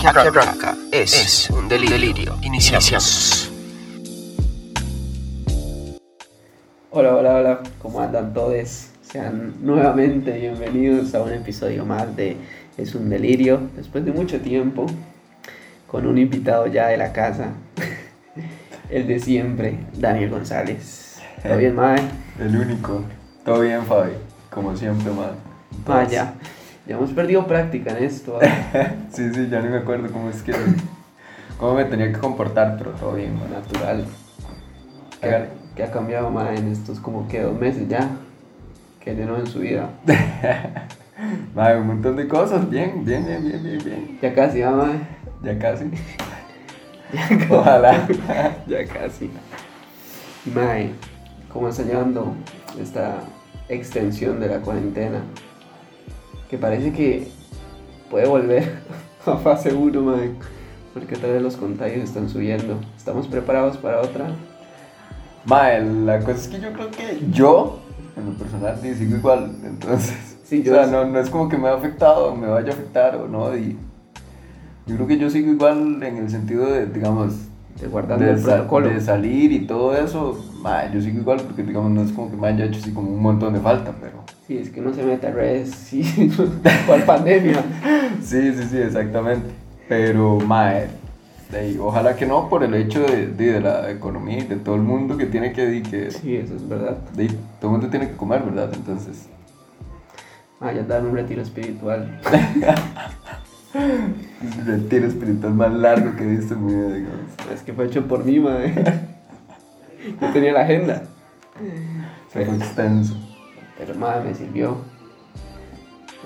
que arranca es un delirio. Iniciamos. Hola, hola, hola, ¿cómo andan todos? Sean nuevamente bienvenidos a un episodio más de Es un delirio, después de mucho tiempo, con un invitado ya de la casa, el de siempre, Daniel González. ¿Todo bien, Mae? El único. Todo bien, Fabi. Como siempre, man. Vaya, ya hemos perdido práctica en esto. ¿eh? sí, sí, ya no me acuerdo cómo es que. cómo me tenía que comportar, pero todo bien, man. Natural. ¿Qué, qué ha cambiado, Mae, en estos como que dos meses ya? ¿Qué llenó en su vida? Mae, un montón de cosas. Bien, bien, bien, bien, bien, bien. Ya casi, ¿ah, Mae? Ya casi. Ya casi. Ojalá. ya casi. Mae, ¿cómo está llevando esta extensión de la cuarentena? Que parece que puede volver a fase 1, Mae. Porque tal vez los contagios están subiendo. ¿Estamos preparados para otra? Mae, la cosa es que yo creo que yo, en lo personal, sí, sigo igual. Entonces, Sí, o yo sea, sí. no, no es como que me ha afectado o me vaya a afectar o no. Y yo creo que yo sigo igual en el sentido de, digamos, De guardando de, el protocolo. de salir y todo eso. mae, yo sigo igual porque, digamos, no es como que me haya hecho así como un montón de falta, pero. Sí, es que no se mete a redes, sí, ¿cuál pandemia? Sí, sí, sí, exactamente. Pero, mae, ojalá que no por el hecho de, de, de la economía y de todo el mundo que tiene que, que Sí, eso es verdad. todo el mundo tiene que comer, ¿verdad? Entonces, Ah, ya dar un retiro espiritual. es el retiro espiritual más largo que he visto en mi vida, digamos. Es que fue hecho por mí, madre. Yo tenía la agenda. Fue extenso. Pero madre me sirvió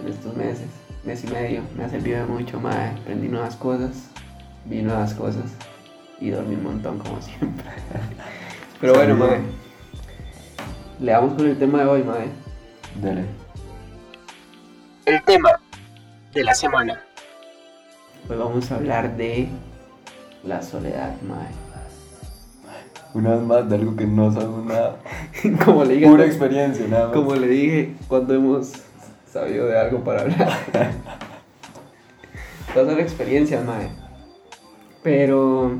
en estos meses, mes y medio. Me ha servido de mucho, madre. Aprendí nuevas cosas, vi nuevas cosas y dormí un montón como siempre. Pero bueno, madre. Le damos con el tema de hoy, madre. Dele. El tema de la semana. Hoy vamos a hablar de la soledad, madre. Una vez más, de algo que no sabemos nada. Como le dije, Pura experiencia, nada más. como le dije cuando hemos sabido de algo para hablar. Todas son experiencias, madre. Pero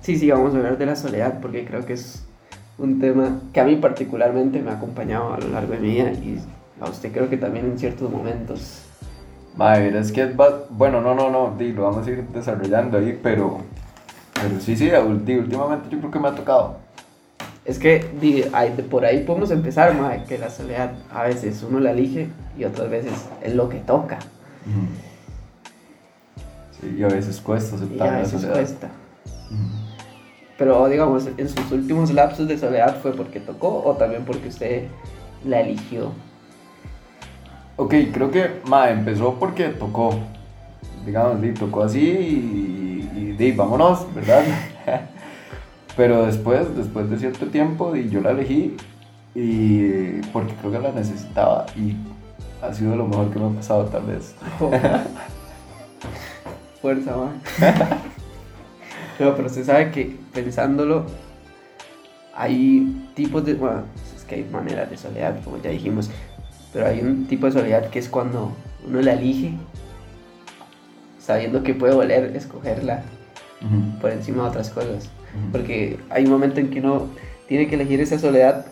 sí, sí, vamos a hablar de la soledad porque creo que es un tema que a mí particularmente me ha acompañado a lo largo de mi vida y a usted creo que también en ciertos momentos. Madre, es que es bueno, no, no, no, lo vamos a ir desarrollando ahí, pero, pero sí, sí, últimamente yo creo que me ha tocado. Es que di, ahí- de por ahí podemos empezar, madre, que la soledad a veces uno la elige y otras veces es lo que toca Sí, y a veces cuesta y aceptar a la veces soledad. cuesta. Pero digamos, en sus últimos lapsos de soledad fue porque tocó o también porque usted la eligió. Ok, creo que ma, empezó porque tocó. Digamos, di, tocó así y, y di, vámonos, ¿verdad? Pero después, después de cierto tiempo, di, yo la elegí y porque creo que la necesitaba y ha sido lo mejor que me ha pasado tal vez. Fuerza, man. no, pero usted sabe que pensándolo, hay tipos de. Bueno, es que hay maneras de soledad, como ya dijimos. Pero hay un tipo de soledad que es cuando uno la elige, sabiendo que puede volver a escogerla Ujú, por encima de otras cosas. ujú. Porque hay un momento en que uno tiene que elegir esa soledad,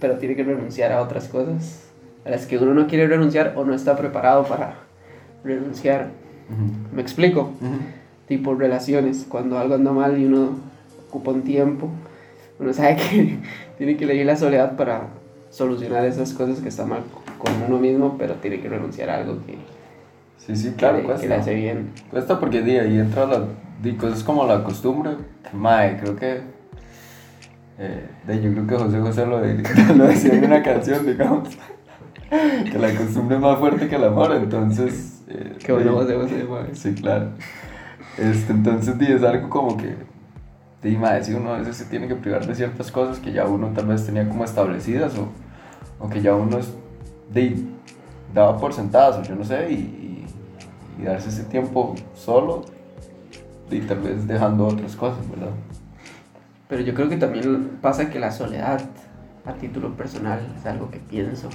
pero tiene que renunciar a otras cosas a las que uno no quiere renunciar o no está preparado para renunciar. Ujú, ¿Me explico? Tipo relaciones, cuando algo anda mal y uno ocupa un tiempo, uno sabe que tiene que elegir la soledad para solucionar esas cosas que están mal con uno mismo, pero tiene que renunciar a algo que, Sí, sí, que claro, que cuesta. le hace bien. Cuesta porque di, ahí entra la, di, cosas como la costumbre. Mae, creo que. eh, de, yo creo que José José lo, de- lo decía en una canción, digamos. Que la costumbre es más fuerte que el amor, entonces. eh, Qué bueno, José José, mae. Sí, claro. Este, entonces, di, es algo como que. Di, mae, si uno a veces se tiene que privar de ciertas cosas que ya uno tal vez tenía como establecidas o, o que ya uno es, di, daba por sentadas o yo no sé, y, y- y darse ese tiempo solo y tal vez dejando otras cosas, ¿verdad? Pero yo creo que también pasa que la soledad, a título personal, es algo que pienso,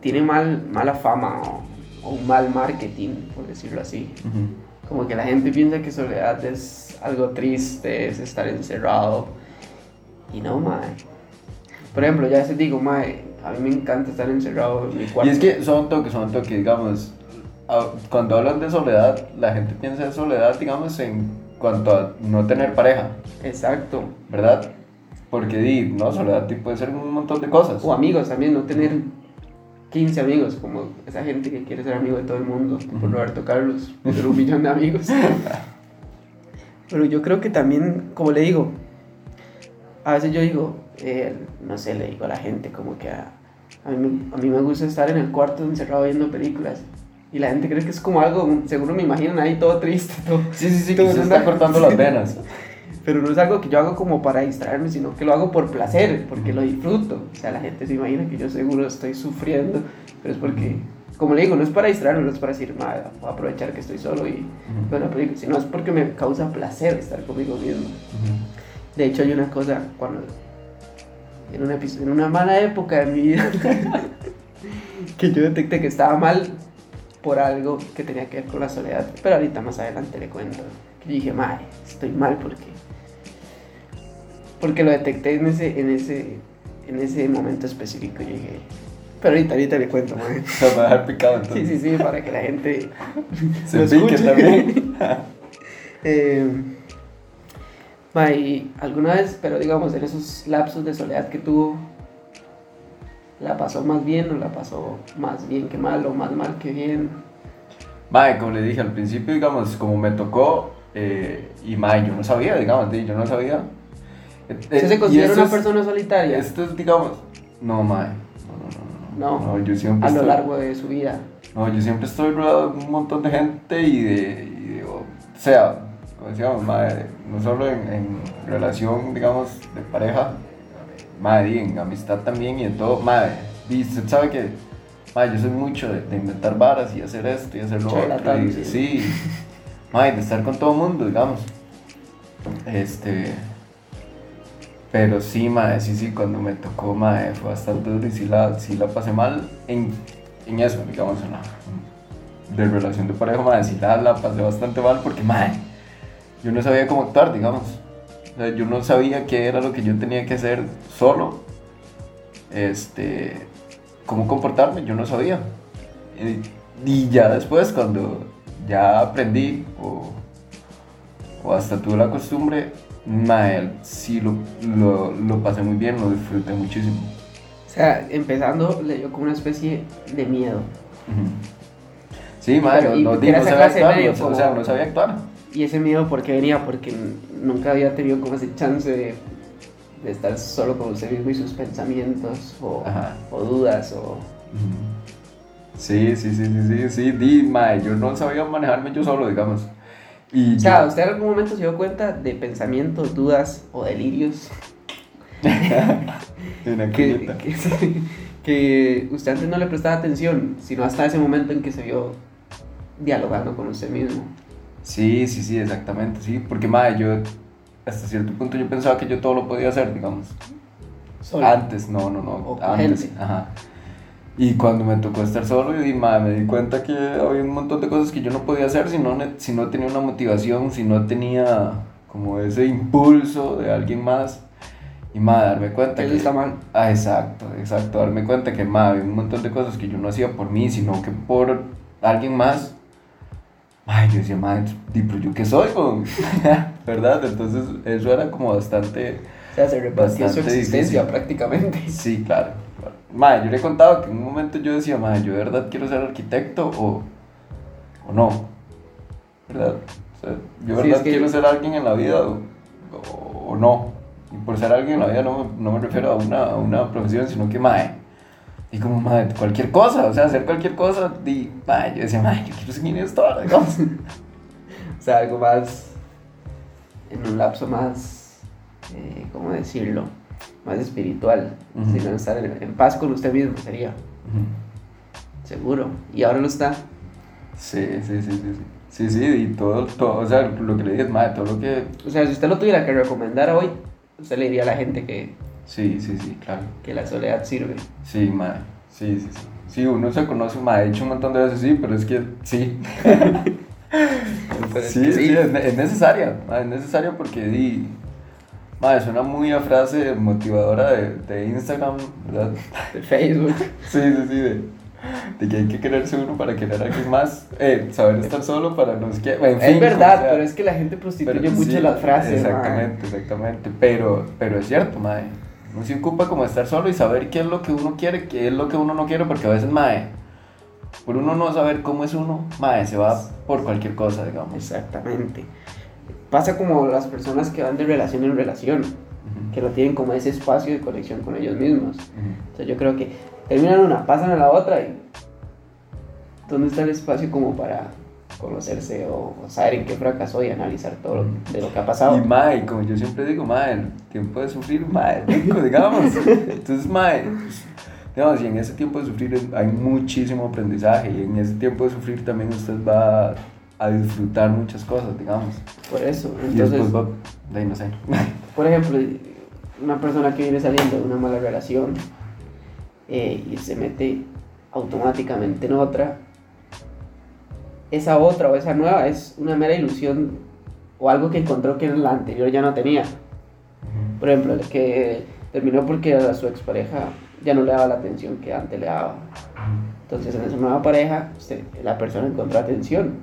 tiene mal, mala fama o, o un mal marketing, por decirlo así. como que la gente piensa que soledad es algo triste, es estar encerrado. Y no, mae. Por ejemplo, ya se digo, mae, a mí me encanta estar encerrado en mi cuarto. Y es que son toques, son toques, digamos, cuando hablan de soledad, la gente piensa en soledad, digamos, en cuanto a no tener pareja, Exacto. ¿verdad? Porque, di, no, soledad ti, puede ser un montón de cosas. O amigos también, no tener 15 amigos, como esa gente que quiere ser amigo de todo el mundo, por Roberto Carlos, tener un millón de amigos. Pero yo creo que también, como le digo, a veces yo digo, eh, no sé, le digo a la gente como que a, a, mí, a mí me gusta estar en el cuarto encerrado viendo películas. Y la gente cree que es como algo, seguro me imaginan ahí todo triste, todo. Sí, sí, sí, todo que se está cortando las venas. Pero no es algo que yo hago como para distraerme, sino que lo hago por placer, porque lo disfruto. O sea, la gente se imagina que yo seguro estoy sufriendo, pero es porque, como le digo, no es para distraerme, no es para decir, "Ma, voy a aprovechar que estoy solo y veo una película, sino es porque me causa placer estar conmigo mismo. De hecho, hay una cosa, cuando, en una, en una mala época de mi vida, que yo detecté que estaba mal por algo que tenía que ver con la soledad, pero ahorita más adelante le cuento. Yo dije, madre, estoy mal porque porque lo detecté en ese en ese en ese momento específico. Yo dije, pero ahorita ahorita le cuento, madre. Se va a dejar picado Sí, entonces. sí, sí, para que la gente Se lo pique escuche. también. Eh, ma, y alguna vez, pero digamos, en esos lapsos de soledad que tuvo, ¿la pasó más bien o la pasó más bien que mal o más mal que bien? Mae, como le dije al principio, digamos, como me tocó, eh, y mae, yo no sabía, digamos, di, yo no sabía. Eh, ¿Usted eh, se y considera una es- persona solitaria Esto es, digamos, no, mae, no, no, no, No. no, yo siempre a lo estoy- largo de su vida? No, yo siempre estoy rodeado de un montón de gente y de, y de- o sea, como decíamos, mae, no solo en, en relación, digamos, de pareja, y en amistad también y en todo, mae, y usted sabe que, mae, yo soy mucho de, de inventar varas y hacer esto y hacer lo otro, y- sí. sí, mae, de estar con todo el mundo, digamos, este... Pero sí, mae, sí, sí, cuando me tocó, mae, fue bastante duro y sí la, sí la pasé mal en, en eso, digamos, en la de relación de pareja, mae, sí la, la pasé bastante mal porque, mae, yo no sabía cómo actuar, digamos. O sea, yo no sabía qué era lo que yo tenía que hacer solo, este, cómo comportarme, yo no sabía. Y, y ya después, cuando ya aprendí o, o hasta tuve la costumbre, mae, sí lo, lo, lo pasé muy bien, lo disfruté muchísimo. O sea, empezando, le dio como una especie de miedo. Sí, Pero, no, ¿y no, sabía actuar, medio? no- o sea, no sabía actuar. ¿Y ese miedo por qué venía? Porque nunca había tenido como ese chance de, de estar solo con usted mismo y sus pensamientos o, o dudas o... Sí, sí, sí, sí, sí, sí, di, mae, yo no sabía manejarme yo solo, digamos. Y O sea, yo- ¿usted en algún momento se dio cuenta de pensamientos, dudas o delirios en que, que, que usted antes no le prestaba atención, sino hasta ese momento en que se vio dialogando con usted mismo? Sí, sí, sí, exactamente, sí, porque mae, yo hasta cierto punto yo pensaba que yo todo lo podía hacer, digamos. Solo. Antes, no, no, no, O antes, gente. ajá. Y cuando me tocó estar solo, yo di, mae, me di cuenta que había un montón de cosas que yo no podía hacer si no, si no tenía una motivación, si no tenía como ese impulso de alguien más. Y mae, darme cuenta que... está mal. Ah, exacto, exacto. Darme cuenta que ma, había un montón de cosas que yo no hacía por mí, sino que por alguien más. Ay, yo decía, madre, pero yo qué soy, weón?" ¿verdad? Entonces, eso era como bastante. O sea, se rebatió su existencia difícil. prácticamente. Sí, claro. claro. Ma, yo le he contado que en un momento yo decía, ma, yo de verdad quiero ser arquitecto o, o no. ¿Verdad? O sea, yo de Sí, verdad es que- quiero ser alguien en la vida o, o- o no. Y por ser alguien en la vida no, me- no me refiero a una, a una profesión, sino que, mae, y como, mae, cualquier cosa, o sea, hacer cualquier cosa, y, mae, yo decía, mae, yo quiero seguir esto digamos. O sea, algo más. En un lapso más. eh, ¿Cómo decirlo? Más espiritual. Ujú. Sino estar en, en paz con usted mismo sería. Seguro. Y ahora lo está. Sí, sí, sí, sí, sí. Sí, y todo, todo, o sea, lo que le dije, mae, todo lo que... O sea, si usted lo tuviera que recomendar hoy, usted le diría a la gente que, Sí, sí, sí, claro. que la soledad sirve. Sí, mae. Sí, sí, sí. Sí, uno se conoce, mae. He hecho un montón de veces, sí, pero es que sí. es Sí, que sí, es, es necesaria. ma, Es necesaria porque di, ma, suena muy a frase motivadora de, de Instagram, ¿verdad? de Facebook. Sí, sí, sí. De, de que hay que quererse uno para querer a alguien más. Eh, saber estar solo para no sé qué. En fin, es verdad, o sea, pero es que la gente prostituye pero mucho sí, las frases. Exactamente, exactamente. Pero, pero es cierto, mae. Uno se ocupa como estar solo y saber qué es lo que uno quiere, qué es lo que uno no quiere, porque a veces, mae, por uno no saber cómo es uno, mae, se va por cualquier cosa, digamos. Exactamente. Pasa como las personas que van de relación en relación, que no tienen como ese espacio de conexión con ellos mismos. ujú. O sea, yo creo que terminan una, pasan a la otra y ¿dónde está el espacio como para conocerse o, saber en qué fracasó y analizar todo lo, de lo que ha pasado? Y mae, como yo siempre digo, mae, el tiempo de sufrir, mae, rico, digamos. Entonces, mae, digamos, y en ese tiempo de sufrir hay muchísimo aprendizaje y en ese tiempo de sufrir también usted va a disfrutar muchas cosas, digamos. Por eso, Y entonces, después va, de ahí no sé. por ejemplo, una persona que viene saliendo de una mala relación eh, y se mete automáticamente en otra, esa otra o esa nueva es una mera ilusión o algo que encontró que en la anterior ya no tenía. Por ejemplo, el que terminó porque a su expareja ya no le daba la atención que antes le daba. Entonces en esa nueva pareja, usted- la persona encontró atención.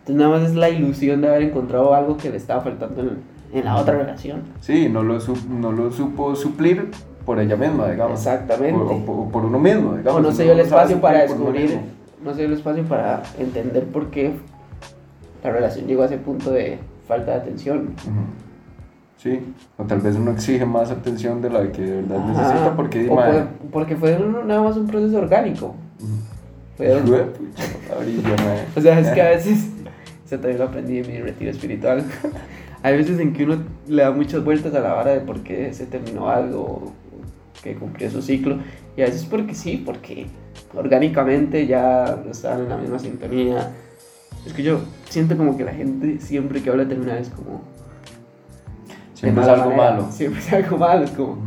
Entonces nada más es la ilusión de haber encontrado algo que le estaba faltando en, en la otra relación. Sí, no lo, no lo supo suplir por ella misma, digamos. Exactamente. Por, o por, por uno mismo, digamos. O no se dio el espacio para descubrir, mismo. no se dio el espacio para entender por qué la relación llegó a ese punto de falta de atención. Sí, o tal vez uno exige más atención de la que de verdad Ajá. necesita porque O porque fue un- nada más un proceso orgánico. Fue- pucha. O sea, es que a veces, eso también lo aprendí en mi retiro espiritual, hay veces en que uno le da muchas vueltas a la vara de por qué se terminó algo, que cumplió su ciclo, y a veces porque sí, porque orgánicamente ya estaban en la misma sintonía. Es que yo siento como que la gente siempre que habla de terminar es como... Siempre es algo manera, malo. Siempre es algo malo, es como...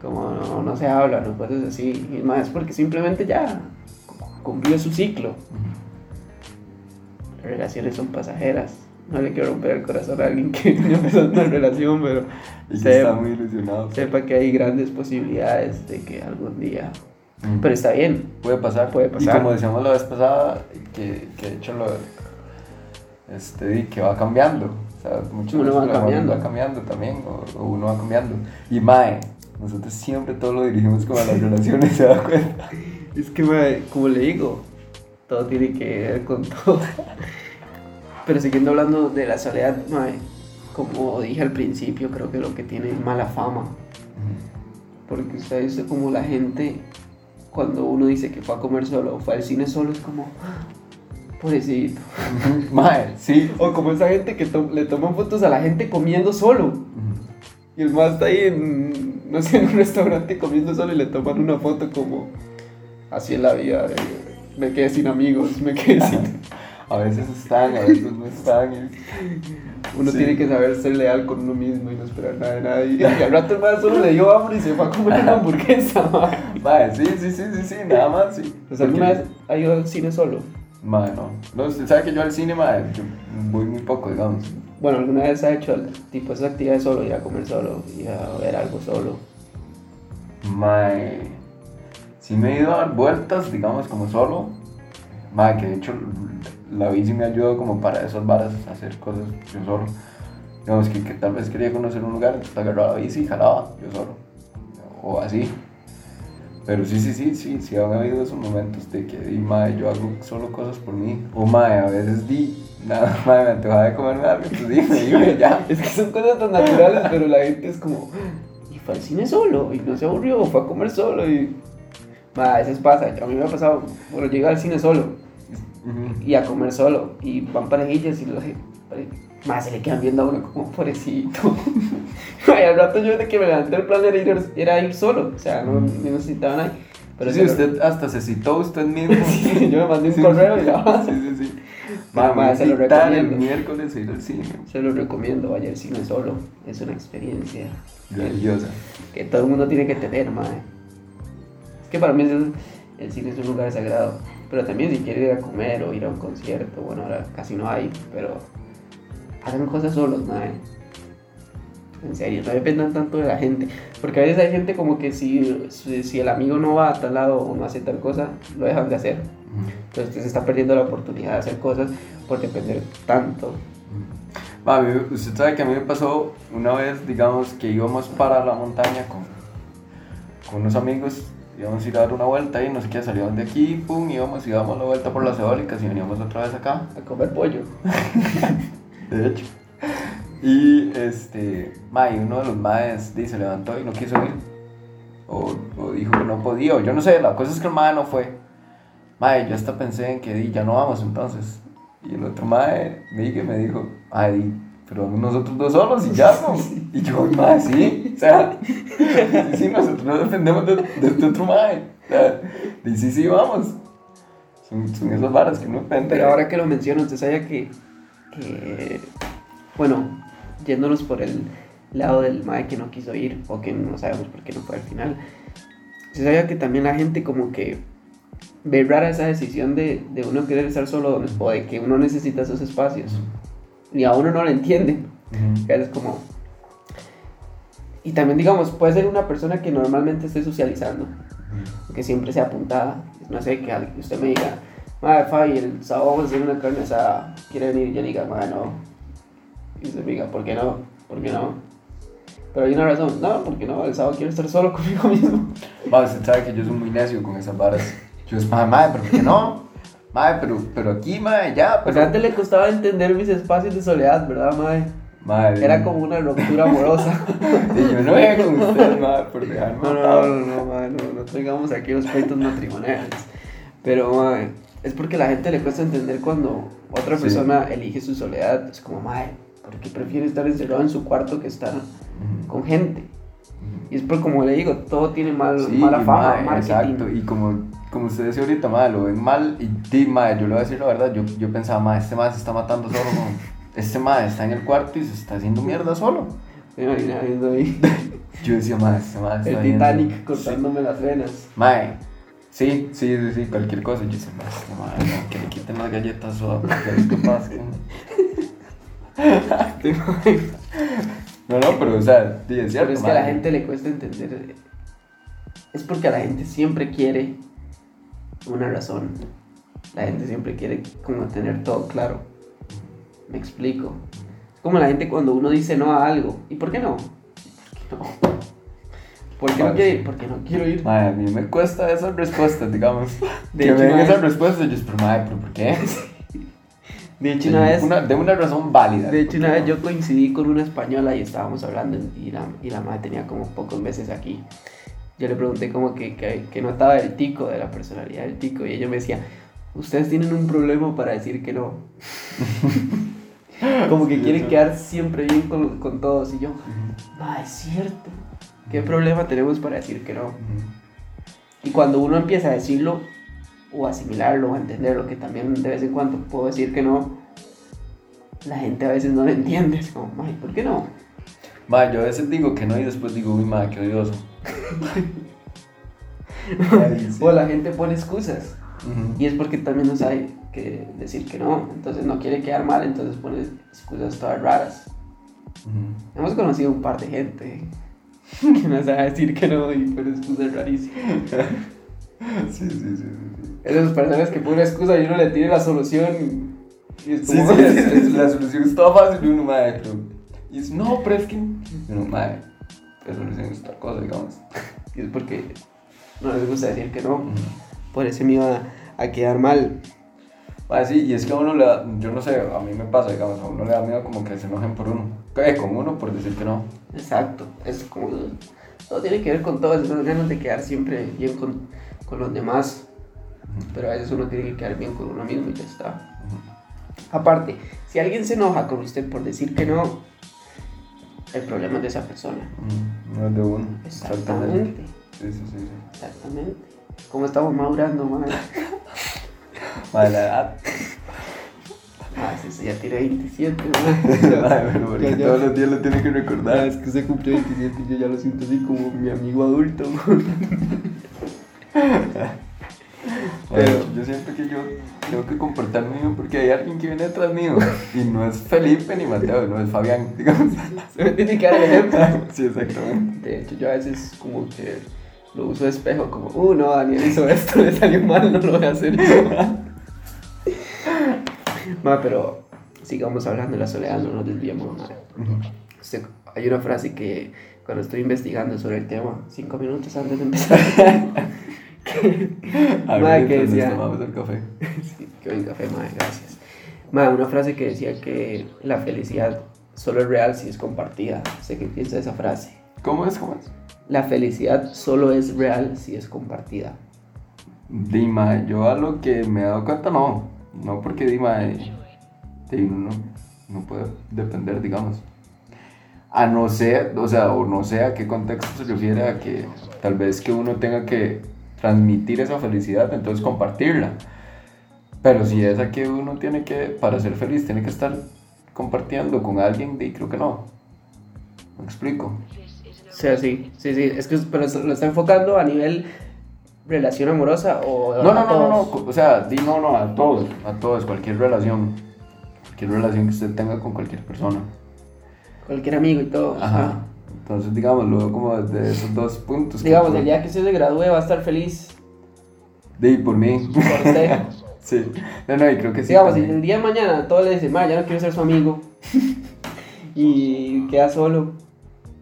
Como no, no se habla, no cosas así. Y más porque simplemente ya cumplió su ciclo. Las relaciones son pasajeras. No le quiero romper el corazón a alguien que está empezando una relación, pero Y sepa, está muy ilusionado. sepa que hay grandes posibilidades de que algún día. Pero está bien. Puede pasar. Puede pasar. Y como decíamos la vez pasada, que, que de hecho lo, este, que va cambiando. O sea, muchas Uno va cambiando. va cambiando también, o, o uno va cambiando. Y Mae, nosotros siempre todo lo dirigimos como a las relaciones, ¿se da cuenta? Es que, mae, como le digo, todo tiene que ver con todo. Pero siguiendo hablando de la soledad, mae, como dije al principio, creo que lo que tiene es mala fama. Porque usted ha visto como la gente, cuando uno dice que fue a comer solo o fue al cine solo, es como, "Ah, pobrecito. Mae, sí. O como esa gente que to- le toman fotos a la gente comiendo solo. Y el más está ahí en, no sé, en un restaurante comiendo solo y le toman una foto como, así en la vida, de, me quedé sin amigos, me quedé sin... A veces están, a veces no están. Uno Sí. tiene que saber ser leal con uno mismo y no esperar nada de nadie. Y al rato el más solo le dio hambre y se fue a comer una hamburguesa. Mae, sí, sí, sí, sí, sí, nada más, sí. Alguna vez ha ido al cine solo. Mae, no. No, usted sabe que yo al cine, yo voy muy poco, digamos. Bueno, alguna vez ha hecho tipo esas actividades solo, ir a comer solo, ir a ver algo solo. Mae, sí me he ido a dar vueltas, digamos, como solo. Mae, que de hecho la bici me ayudó como para esas varas, hacer cosas yo solo. Digamos que, que tal vez quería conocer un lugar, entonces agarraba la bici y jalaba yo solo. O así. Pero sí, sí, sí, sí, sí han habido esos momentos de que di, mae, yo hago solo cosas por mí. O mae, a veces di, nada, mae, me antojaba de comerme algo, entonces di, me iba y ya. Es que son cosas tan naturales, pero la gente es como, y fue al cine solo, y no se aburrió, fue a comer solo, y... Ma, a veces pasa, a mí me ha pasado, bueno, llega al cine solo, Y a comer solo, y van parejillas, y los... Más se le quedan viendo a uno como pobrecito. y al rato yo de que me levanté el plan era ir, era ir solo, o sea, no, no necesitaba nadie. Pero sí, lo- usted hasta se citó usted mismo. Sí, yo me mandé un Sí, correo y la Sí, sí, sí. Ma, Ma, ma, me se lo citar el recomiendo. miércoles ir al cine. Se lo recomiendo, vaya al cine solo, es una experiencia. Grandiosa. que todo el mundo tiene que tener. Es que para mí el cine es un lugar sagrado. Pero también si quieren ir a comer o ir a un concierto, bueno, ahora casi no hay, pero hagan cosas solos, mae. En serio, no dependan tanto de la gente. Porque a veces hay gente como que si, si, el amigo no va a tal lado o no hace tal cosa, lo dejan de hacer. Entonces usted se está perdiendo la oportunidad de hacer cosas por depender tanto. Ma, a mí- usted sabe que a mí me pasó una vez, digamos, que íbamos para la montaña con, con unos amigos, íbamos a ir a dar una vuelta y no sé qué, salíamos de aquí, pum, íbamos y dábamos la vuelta por las eólicas y veníamos otra vez acá, A comer pollo. de hecho. Y este, ma, y uno de los maes se levantó y no quiso ir. O, o dijo que no podía, o yo no sé, la cosa es que el mae no fue. Mae, yo hasta pensé en que di, ya no vamos entonces. Y el otro mae me, me dijo, ay, di, pero nosotros dos solos y ya, ¿no? Y yo, mae, sí, o sea, sí, sí, nosotros no dependemos de, de este otro mae. O sea, di, sí, sí, vamos. Son, son esas varas que uno depende. Pero ahora que lo menciono, usted sabía que, bueno, yéndonos por el lado del mae que no quiso ir, o que no sabemos por qué no fue al final, usted sabía que también la gente como que ve rara esa decisión de, de uno querer estar solo o de que uno necesita esos espacios. Y a uno no lo entienden. Ujú. Que es como... Y también, digamos, puede ser una persona que normalmente esté socializando, que siempre sea apuntada. No sé, que usted me diga, madre, Fabi, el sábado vamos a hacer una carne asada, ¿quiere venir? Y yo diga, madre, no. Y usted me diga, ¿por qué no? ¿Por qué no? Pero hay una razón, no, porque no, el sábado quiero estar solo conmigo mismo. Ma, usted sabe que yo soy muy necio con esas varas. Yo es, madre, madre, ¿por qué no? Madre, pero, pero aquí, madre, ya, pero... antes le costaba entender mis espacios de soledad, ¿verdad, madre? Madre, Era como una ruptura amorosa. Y yo no voy con usted, madre, por dejarme No, no, no, no, madre, no, no traigamos aquí los pleitos matrimoniales. Pero, madre, es porque a la gente le cuesta entender cuando otra Sí. persona elige su soledad. Es como, madre, ¿por qué prefiere estar encerrado en su cuarto que estar con gente? Y es por como le digo, todo tiene mal, Sí, mala fama, madre, marketing. Exacto, y como, como usted decía ahorita, madre, lo ven mal, y di, madre, yo le voy a decir la verdad, yo, yo pensaba, madre, este madre se está matando solo, como, este madre está en el cuarto y se está haciendo mierda solo. Me imaginaba viendo ahí Yo decía, madre, este madre está el viendo- Titanic cortándome las venas. Madre, sí, sí, sí, sí, cualquier cosa. Yo decía, madre, este madre, no, que le quiten las galletas sodas, porque que... No, no, pero, o sea, sí, es cierto, Pero es que a la gente le cuesta entender. Es porque a la gente siempre quiere una razón. La gente siempre quiere como tener todo claro. Me explico. Es como la gente cuando uno dice no a algo. ¿Y por qué no? ¿Por qué no? ¿Por qué no quiere sí. ir? Porque no quiero ir. Madre, a mí me cuesta esas respuestas, digamos. De que hecho, me den madre- esas respuestas, yo, pero madre, ¿pero por qué? De hecho, una vez, Una, de una razón válida. de hecho, una ¿por qué vez yo coincidí con una española y estábamos hablando y la, y la madre tenía como pocos meses aquí. Yo le pregunté como que, que, que notaba el tico de la personalidad del tico y ella me decía, ustedes tienen un problema para decir que no. como que Sí, quieren eso. quedar siempre bien con, con todos y yo, ah, es cierto. ¿Qué problema tenemos para decir que no? Y cuando uno empieza a decirlo, o asimilarlo, o entenderlo, que también de vez en cuando puedo decir que no, la gente a veces no lo entiende. Es como, ¿por qué no? Madre, yo a veces digo que no y después digo, uy, madre, qué odioso. Ay, sí. O la gente pone excusas. Y es porque también no sabe que decir que no. Entonces no quiere quedar mal, entonces pone excusas todas raras. Ujú. Hemos conocido un par de gente que no sabe decir que no y pone excusas rarísimas. Sí, sí, sí. Esas personas que ponen excusa y uno le tiene la solución. Y es Sí, como, sí, es- es- la solución es toda fácil y uno, madre, pero... Y es, no, pero es que... Y uno, madre, la solución es otra cosa, digamos. Y es porque no les gusta decir que no. Por ese miedo a, a quedar mal. Ah, sí, y es que a uno le da, yo no sé, a mí me pasa, digamos, a uno le da miedo como que se enojen por uno. Eh, con uno por decir que no. Exacto. Es como. Todo tiene que ver con todo. Esas ganas de quedar siempre bien con, con los demás. Pero a veces uno tiene que quedar bien con uno mismo y ya está. Aparte, si alguien se enoja con usted por decir que no, el problema es de esa persona. Ujú. No es de uno. Exactamente. Sí, sí, sí. sí. Exactamente. ¿Cómo estamos madurando, madre? Madre, la edad. Ah, sí, sí, ya tiene 27, Madre, pero porque Ya, ya. todos los días lo tiene que Ah, recordar. es que se cumplió 27 y yo ya lo siento así como mi amigo adulto. Pero siento que yo tengo que comportarme bien porque hay alguien que viene detrás mío y no es Felipe ni Mateo, no es Fabián, digamos. Se me tiene que dar el ejemplo. Sí, exactamente. De hecho, yo a veces como que lo uso de espejo, como, uh, no, Daniel hizo esto, le salió mal, no lo voy a hacer yo. Ma, pero sigamos hablando de la soledad, no nos desviemos, ma. Hay una frase que cuando estoy investigando sobre el tema, cinco minutos antes de empezar, A ver, Madre, que decía- tomamos el café. Sí, qué buen café, madre, gracias. Madre, una frase que decía que la felicidad solo es real si es compartida. Sé qué piensa esa frase. ¿Cómo es? ¿Cómo es? La felicidad solo es real si es compartida. Dima, yo a lo que me he dado cuenta no. No porque Dima eh, no, no puede depender, digamos. A no ser, o sea, o no sé a qué contexto se refiere a que tal vez que uno tenga que transmitir esa felicidad, entonces compartirla. Pero si es a que uno tiene que, para ser feliz, tiene que estar compartiendo con alguien, de, creo que no. ¿Me explico? O sea, sí, sí, sí. Es que pero lo está enfocando a nivel relación amorosa o No, no, no, no, no, o sea, di no, no, a todos, a todos, cualquier relación, cualquier relación que usted tenga con cualquier persona. Cualquier amigo y todo. Ajá. Entonces, digamos, veo como desde esos dos puntos. Digamos, el día que usted se gradúe va a estar feliz Di, por mí. por usted. sí. No, no, y creo que sí. Digamos, si el día de mañana todo le dice, ma, ya no quiero ser su amigo. y queda solo.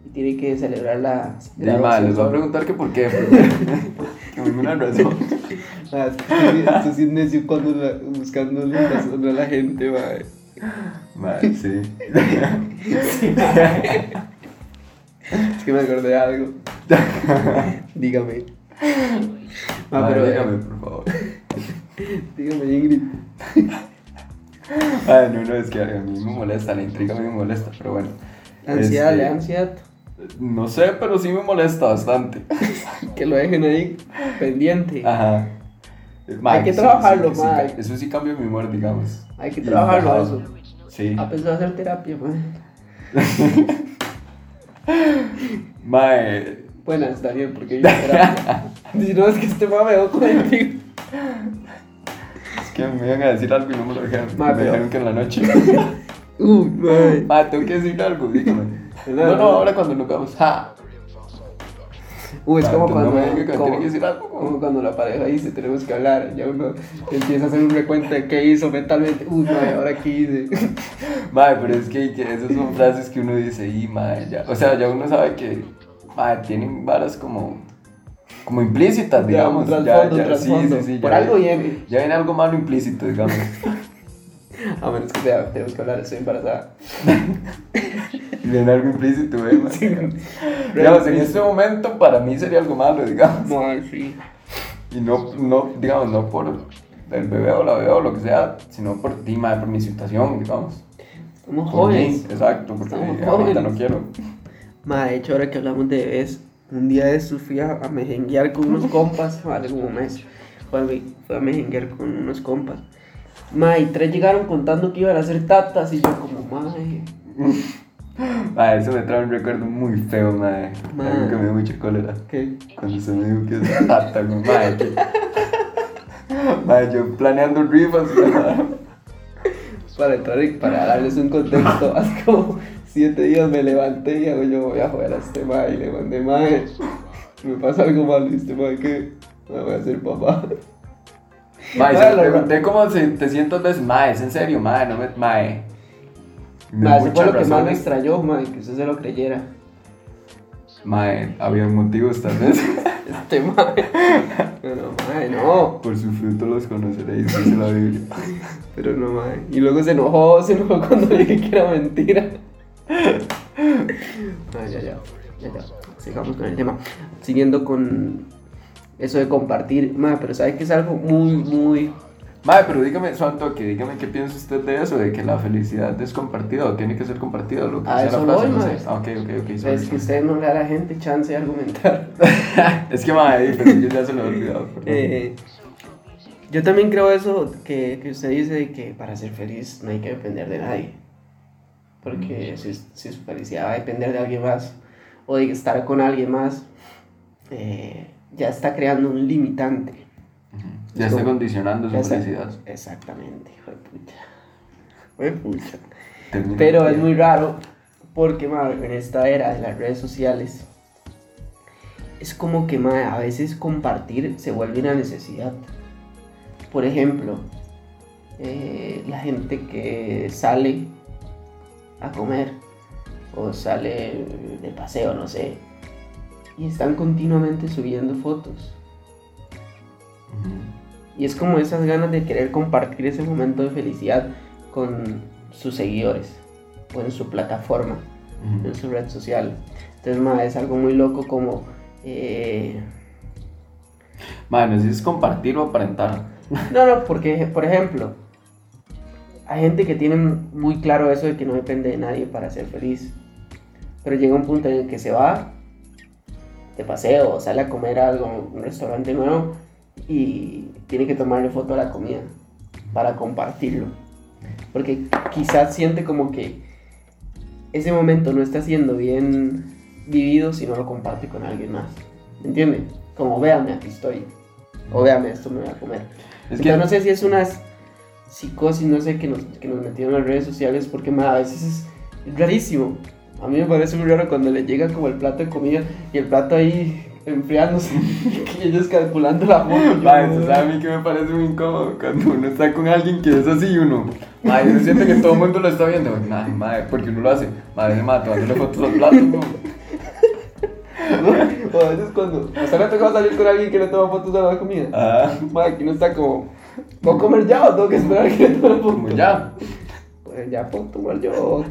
Y tiene que celebrar la. Di, ma, les voy a preguntar que por qué. que ninguna razón. Ah, esto sí es necio cuando la, buscando la razón a la gente, madre. Madre, sí. Es que me acordé de algo. Dígame. Ah, Madre, pero, eh, dígame, por favor. dígame, Ingrid. Ay, no, no, es que a mí me molesta, la intriga a mí me molesta, pero bueno. Ansiedad, Este, le da ansiedad. No sé, pero sí me molesta bastante. Que lo dejen ahí pendiente. Ajá. Hay que trabajarlo, sí, sí, Eso sí cambia mi humor, digamos. Hay que trabajarlo eso. Sí. A pesar de hacer terapia, madre. Mae. Buenas, Daniel, porque yo terapia. Si no, es que este ma me contigo. Es que me iban a decir algo y no me lo dijeron. Mae, me dijeron que en la noche. Uy. Mae, tengo que decir algo, dígame. No, No, no, no. ahora cuando nos vamos. Ja. Uy, es como cuando, no que como, tiene que decir algo, como- cuando la pareja dice tenemos que hablar, ya uno empieza a hacer un recuento de qué hizo mentalmente, uy, madre, ahora qué hice. Mae, pero es que, que esas son frases que uno dice, y mae, ya. O sea, ya uno sabe que, mae, tienen varas como, como implícitas, digamos. ya, ya. Sí, sí, sí. Por ya- algo viene. Ya viene algo malo implícito, digamos. A menos que sea, tenemos que hablar, estoy embarazada. viene algo implícito, mae. Sí. Digamos, en este momento para mí sería algo malo, digamos. Madre, sí. Y no, no, digamos, no por el bebé o la bebé o lo que sea, sino por ti, madre, por mi situación, digamos. Estamos Por mí, jóvenes. exacto, porque Estamos ahorita jóvenes. no quiero. Madre, de hecho, ahora que hablamos de bebés, un día de estos fui a, a mejenguear con unos compas, vale, como un mes. Fue a, me- fue a mejenguear con unos compas. Madre, y tres llegaron contando que iban a hacer tatas y yo como, madre. Madre, eso me trae un recuerdo muy feo, madre. Madre. Algo que me dio mucha cólera. ¿Qué? Cuando se me dijo que es tata, madre. que- Madre, yo planeando rifas. Para entrar y para darles un contexto, hace como siete días me levanté y hago yo voy a joder a este mae y le mandé mae. Me pasa algo malo y este mae que me voy a hacer papá. Madre, se lo pregunté como si te siento veces, madre, es en serio, madre, no me, dio Mae, eso fue lo que más me extrañó, mae, que usted se lo creyera. Mae, había motivos tal vez. Este mae. Pero mae, no. Por su fruto los conoceréis, dice la Biblia. Pero no mae. Y luego se enojó, se enojó cuando dije que era mentira. Ah, ya, ya. Ya, ya. Sigamos con el tema. Siguiendo con eso de compartir. Mae, pero sabe que es algo muy, muy Mae, pero dígame, Santo, que dígame qué piensa usted de eso, de que la felicidad es compartida o tiene que ser compartida, lo que A sea eso la frase, voy, no sé. Ah, ok, ok, ok. sorry, Es que sorry. usted no le da a la gente chance de argumentar. es que, mae, pero yo ya se lo he olvidado. Eh, yo también creo eso que, que usted dice de que para ser feliz no hay que depender de nadie. Porque si, si su felicidad va a depender de alguien más o de estar con alguien más, eh, ya está creando un limitante. Ya Es está como- condicionando su felicidad. Exactamente, hijo de pucha. Hijo de pucha. Pero es muy raro porque ma, en esta era de las redes sociales es como que ma, a veces compartir se vuelve una necesidad. Por ejemplo, eh, la gente que sale a comer o sale de paseo, no sé, y están continuamente subiendo fotos. Y es como esas ganas de querer compartir ese momento de felicidad con sus seguidores o en su plataforma, en su red social. Entonces, ma, es algo muy loco como... eh, Madre, no es compartir o aparentar. No, no, porque, por ejemplo, hay gente que tiene muy claro eso de que no depende de nadie para ser feliz. Pero llega un punto en el que se va de paseo o sale a comer a algo, un restaurante nuevo y tiene que tomarle foto a la comida para compartirlo. Porque quizás siente como que ese momento no está siendo bien vivido si no lo comparte con alguien más. ¿Me entienden? Como véame, aquí estoy. O véame, esto me voy a comer. Es Entonces, no sé si es una psicosis, no sé, que nos, que nos metieron en las redes sociales, porque a veces es, es rarísimo. A mí me parece muy raro cuando le llega como el plato de comida y el plato ahí enfriándose y ellos calculando la foto. Madre, ¿tú sabes a mí que me parece muy incómodo cuando uno está con alguien que es así y uno, madre, uno siente que todo el mundo lo está viendo. Ay, madre, porque uno lo hace. Madre, se mata, dándole fotos al plato. ¿no? O a veces cuando hasta me ha tocado salir con alguien que le toma fotos a la comida. Ah, Ma, aquí no está como, ¿puedo comer ya o tengo que esperar a que le tome foto? como ya. Pues ya puedo tomar yo. o-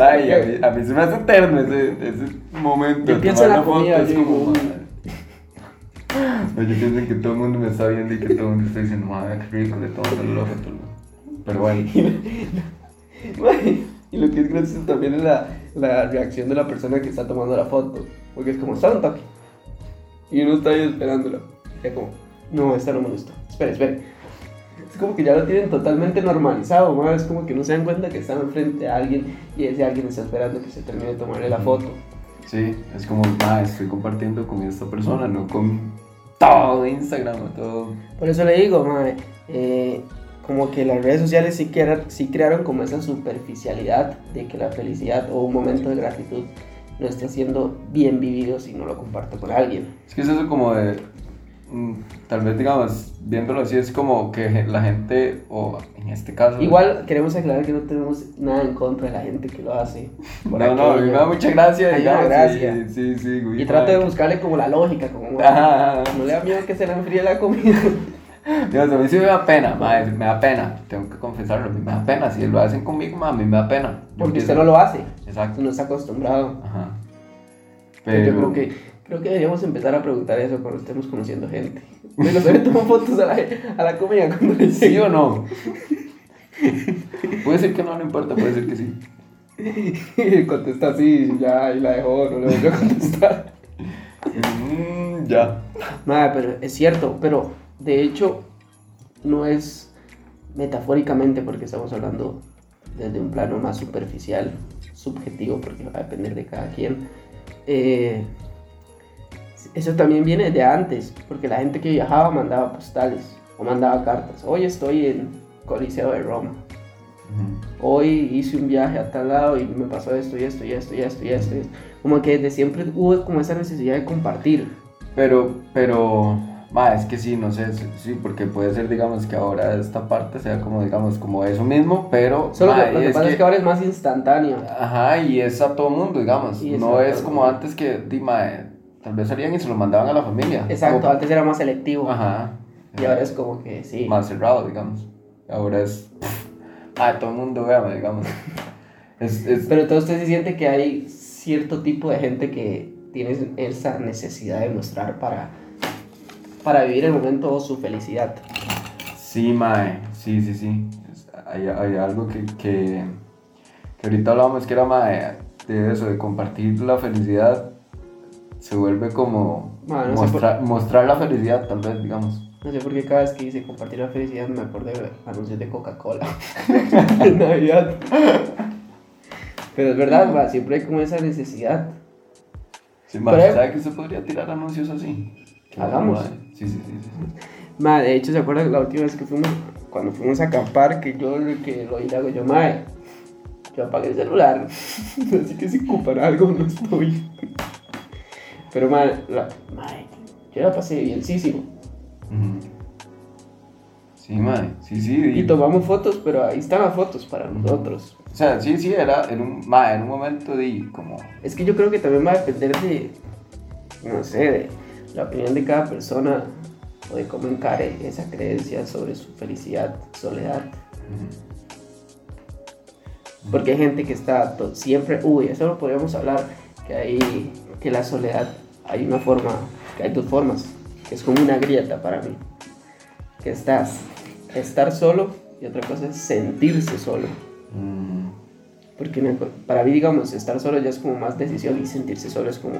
Ay, a mí, a mí se me hace eterno ese, ese momento. Yo pienso en la comida, foto, es yo como, digo, madre. No, yo pienso en que todo el mundo me está viendo y que todo el mundo está diciendo, madre, qué rico, le tomo el ojo. Pero bueno, Y lo que es gracioso también es la, la reacción de la persona que está tomando la foto. Porque es como, está un toque. Y uno está ahí esperándola. Y es como, no, esta no me gustó. Espere, espere. Es como que ya lo tienen totalmente normalizado, ¿no? Es como que no se dan cuenta que están frente a alguien y ese alguien está esperando que se termine de tomarle la foto. sí, es como, madre, estoy compartiendo con esta persona, no con todo Instagram o todo. Por eso le digo, mae, eh, como que las redes sociales sí, crearon, sí crearon como esa superficialidad de que la felicidad o un momento de gratitud no está siendo bien vivido si no lo comparto con alguien. Es que es eso como de, tal vez digamos, viéndolo así, es como que la gente, o en este caso... Igual queremos aclarar que no tenemos nada en contra de la gente que lo hace. No, no, a mí aquello. me da mucha gracia, digamos. gracia. Sí, sí, sí, güey, Y trato de madre. buscarle como la lógica, como Ajá, ajá. no le da miedo que se le enfríe la comida. Dios, a mí sí me da pena, madre, me da pena, tengo que confesarlo, a mí me da pena, si lo hacen conmigo, ma, a mí me da pena. Yo Porque pienso- usted no lo hace, Exacto, no está acostumbrado. ajá. Pero... Yo creo que, creo que deberíamos empezar a preguntar eso cuando estemos conociendo gente. Pero se le toman fotos a la, a la comida cuando le ¿Sí o no? puede ser que no, no importa, puede ser que sí. Y contesta así, ya, y la dejó, no le volvió a contestar. Mm, ya. Nada, pero es cierto, pero de hecho no es metafóricamente porque estamos hablando desde un plano más superficial, subjetivo, porque va a depender de cada quien. Eh, eso también viene de antes, porque la gente que viajaba mandaba postales o mandaba cartas. Hoy estoy en Coliseo de Roma. Hoy hice un viaje a tal lado y me pasó esto y esto y esto y esto y esto. Como que desde siempre hubo como esa necesidad de compartir. Pero, pero, ma, es que sí, no sé, sí, porque puede ser, digamos, que ahora esta parte sea como, digamos, como eso mismo, pero, Solo ma, que lo que es pasa que- es que ahora es más instantáneo. Ajá, y es a todo mundo, digamos, no es como antes que, di, ma, tal vez salían y se lo mandaban a la familia. Exacto, Como- antes era más selectivo. Ajá. Y ahora es como que sí. Más cerrado, digamos. Ahora es, ah, todo el mundo, véame, digamos. Es, es, Pero entonces usted sí siente que hay cierto tipo de gente que tiene esa necesidad de mostrar para, para vivir el momento o su felicidad. Sí, mae, sí, sí, sí. Hay, hay algo que, que, que ahorita hablábamos que era mae, de eso, de compartir la felicidad. Se vuelve como Ma, no sé mostrar, mostrar la felicidad, tal vez, digamos. No sé por qué cada vez que dice compartir la felicidad me acordé de anuncios de Coca-Cola en Navidad. Pero es verdad, ma, siempre hay como esa necesidad. Sí, Pero- ¿sabe que usted podría tirar anuncios así? Hagamos. Sí, sí, sí, sí. Ma, de hecho, ¿se acuerdan la última vez que fuimos, cuando fuimos a acampar, que yo lo que lo hago yo, mae, yo apagué el celular, así que si ocupan algo no estoy. Pero, ma, la, mae, yo la pasé bienísimo. Ujú. Sí, mae, sí, sí. Y tomamos fotos, pero ahí están las fotos para nosotros. O sea, sí, sí, era en un, mae, en un momento de como... Es que yo creo que también va a depender de, no sé, de la opinión de cada persona o de cómo encare esa creencia sobre su felicidad, soledad. Porque hay gente que está siempre, uy, eso lo podríamos hablar, que hay, que la soledad, hay una forma, que hay dos formas, que es como una grieta para mí. Que estás, estar solo y otra cosa es sentirse solo. Mm, Porque co- para mí, digamos, estar solo ya es como más decisión y sentirse solo es como,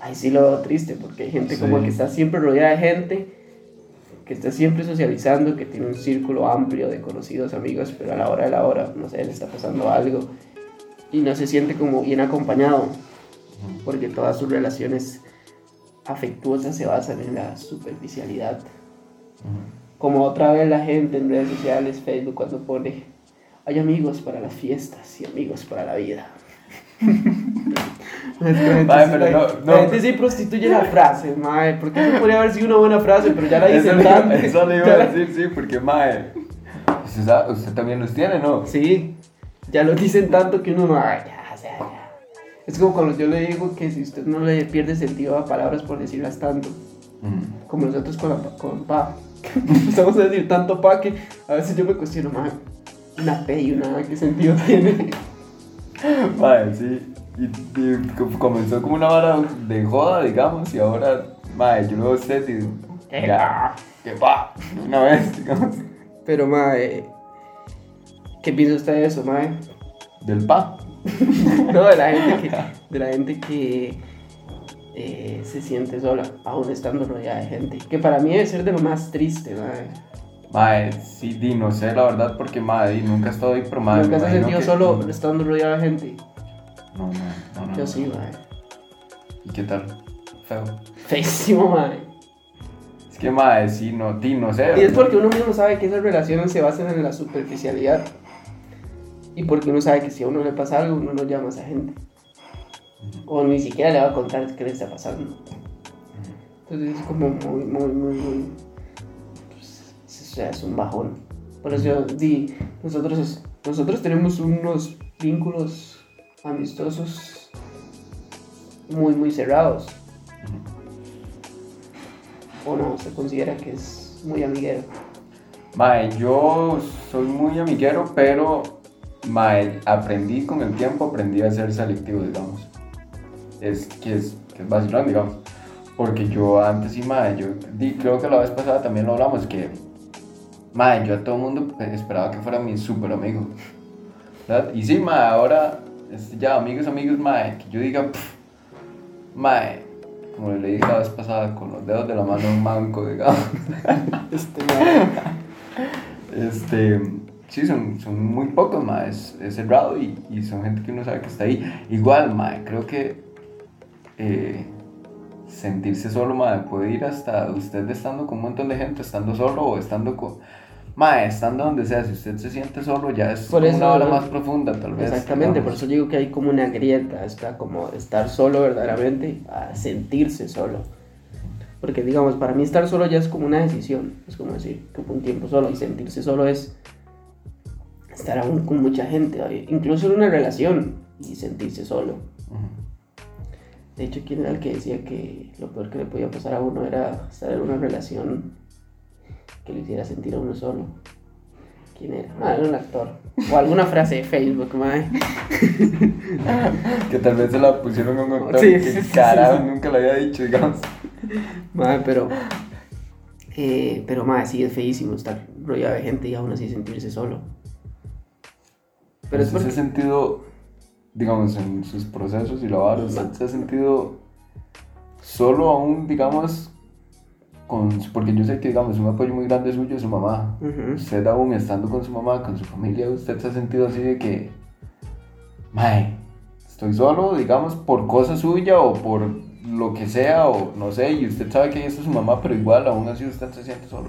ay, sí lo veo triste, porque hay gente como Sí. que está siempre rodeada de gente, que está siempre socializando, que tiene un círculo amplio de conocidos, amigos, pero a la hora de la hora, no sé, le está pasando algo y no se siente como bien acompañado. Porque todas sus relaciones afectuosas se basan en la superficialidad. Como otra vez la gente en redes sociales, Facebook, cuando pone, hay amigos para las fiestas y amigos para la vida. Es que la gente, Mae, sí- pero no- la gente sí prostituye la frase, mae, porque eso podría haber sido una buena frase, pero ya la Eso dicen le, tanto. eso le iba a decir, sí, porque, mae, usted, también los tiene, ¿no? Sí, ya lo dicen tanto que uno no, Es como cuando yo le digo que si usted no le pierde sentido a palabras por decirlas tanto, Mm. como nosotros con, la, con pa. Empezamos a decir tanto pa que a veces yo me cuestiono, más una P y una A, ¿qué sentido tiene? Mae, sí. Y, y co- comenzó como una vara de joda, digamos, y ahora, mae, yo lo veo usted y digo, ya, que va, una vez, digamos, Pero, mae, ¿qué piensa usted de eso, mae? del pa. No, de la gente que, de la gente que eh, se siente sola, aún estando rodeada de gente. Que para mí debe ser de lo más triste, mae. Mae, sí, di, no sé, la verdad, porque, di, nunca he estado ahí, pero, mae, ¿Nunca me se ha imagino sentido que- solo estando rodeada de gente? No, no, no, no. Yo no. sí, mae. ¿Y qué tal? Feo. Feísimo, mae. Es que, mae, sí, no, di, no sé. Y es porque uno mismo sabe que esas relaciones se basan en la superficialidad. Y porque uno sabe que si a uno le pasa algo, uno no llama a esa gente. O ni siquiera le va a contar qué le está pasando. Entonces es como muy, muy, muy, muy... pues, o sea, es un bajón. Por eso yo di, nosotros, nosotros tenemos unos vínculos amistosos muy, muy cerrados. O no, se considera que es muy amiguero. Mae, yo soy muy amiguero, pero mae, aprendí con el tiempo, aprendí a ser selectivo, digamos. Es que es, que es vacilón, digamos. Porque yo antes sí, mae, yo di- creo que la vez pasada también lo hablamos, que mae, yo a todo el mundo esperaba que fuera mi super amigo. ¿verdad? Y sí, mae, ahora ya amigos, amigos, mae, que yo diga, "Pff, mae, como le dije la vez pasada, con los dedos de la mano manco, digamos. Este, mae, Este, sí, son, son muy pocos, ma, es, es cerrado y, y son gente que uno sabe que está ahí. Igual, ma, creo que eh, sentirse solo, ma, puede ir hasta usted estando con un montón de gente, estando solo o estando con... Ma, estando donde sea, si usted se siente solo ya es Por eso, una hora más profunda, tal vez. Exactamente, por digamos. eso digo que hay como una grieta, está como estar solo verdaderamente a sentirse solo. Porque digamos, para mí estar solo ya es como una decisión, es como decir, como un tiempo solo y sentirse solo es estar aún con mucha gente, incluso en una relación y sentirse solo. De hecho, ¿quién era el que decía que lo peor que le podía pasar a uno era estar en una relación que lo hiciera sentir a uno solo? ¿Quién era? Ah, era un actor. O alguna frase de Facebook, mae. Que tal vez se la pusieron a un actor Sí, que sí, sí, carajo nunca lo había dicho, digamos. Mae, pero. eh, pero, mae, sí es feísimo estar rodeado de gente y aún así sentirse solo. Pero es ¿Usted se ha porque. sentido, digamos, en sus procesos y la vara, usted se ha sentido solo aún, digamos, con, porque yo sé que, digamos, un apoyo muy grande suyo es su mamá. Ujú. Usted aún estando con su mamá, con su familia, usted se ha sentido así de que, mae, estoy solo, digamos, por cosa suya o por lo que sea o no sé, y usted sabe que ahí está su mamá, pero igual aún así usted se siente solo.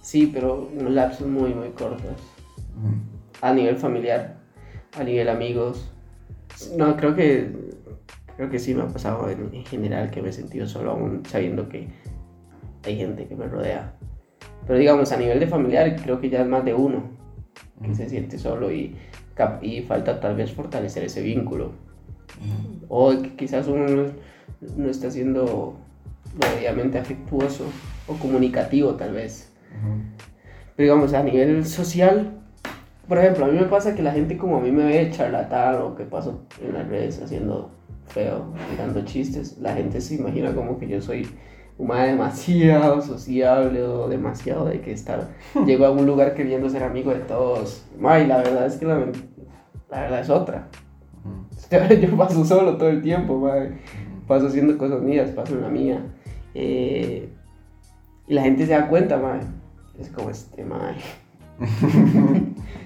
Sí, pero unos lapsos muy, muy cortos. A nivel familiar, a nivel amigos. No, creo que creo que sí me ha pasado en, en general que me he sentido solo aún sabiendo que hay gente que me rodea. Pero digamos, a nivel de familiar, creo que ya es más de uno que se siente solo y, y falta tal vez fortalecer ese vínculo. O que quizás uno no, no está siendo lo debidamente afectuoso o comunicativo tal vez. Pero digamos, a nivel social, por ejemplo, a mí me pasa que la gente como a mí me ve charlatán o que paso en las redes haciendo feo, tirando chistes, la gente se imagina como que yo soy un mae demasiado sociable o demasiado de que estar, llego a un lugar queriendo ser amigo de todos. Mae, la verdad es que la, la verdad es otra. Yo paso solo todo el tiempo, mae. Paso haciendo cosas mías, paso en la mía. Eh, y la gente se da cuenta, mae. Es como este, mae.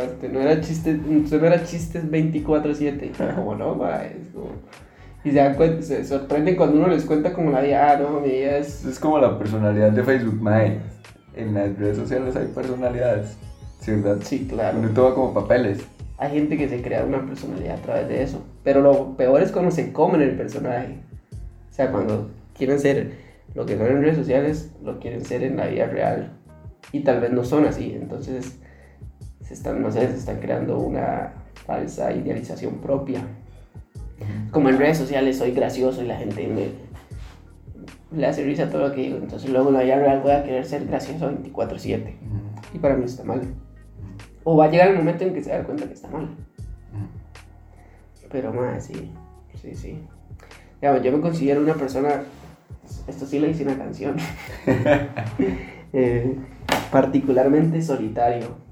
este, no era chiste, no era chistes 24-7. Como no, mae. Es como... Y se dan cuenta, se sorprenden cuando uno les cuenta como la vida, ah, no, mi vida es... Es como la personalidad de Facebook, mae. En las redes sociales hay personalidades, ¿sí, verdad? Sí, claro. Uno toma como papeles. Hay gente que se crea una personalidad a través de eso. Pero lo peor es cuando se comen el personaje. O sea, cuando quieren ser lo que son en redes sociales, lo quieren ser en la vida real. Y tal vez no son así. Entonces, se están, no sé, se están creando una falsa idealización propia. Como en redes sociales soy gracioso y la gente me le hace risa todo lo que digo. Entonces luego en la vida real voy a querer ser gracioso 24/7. Y para mí está mal. O va a llegar el momento en que se da cuenta que está mal. Pero más, sí, sí, sí. Digamos, yo me considero una persona, esto sí le hice una canción, Eh, particularmente solitario.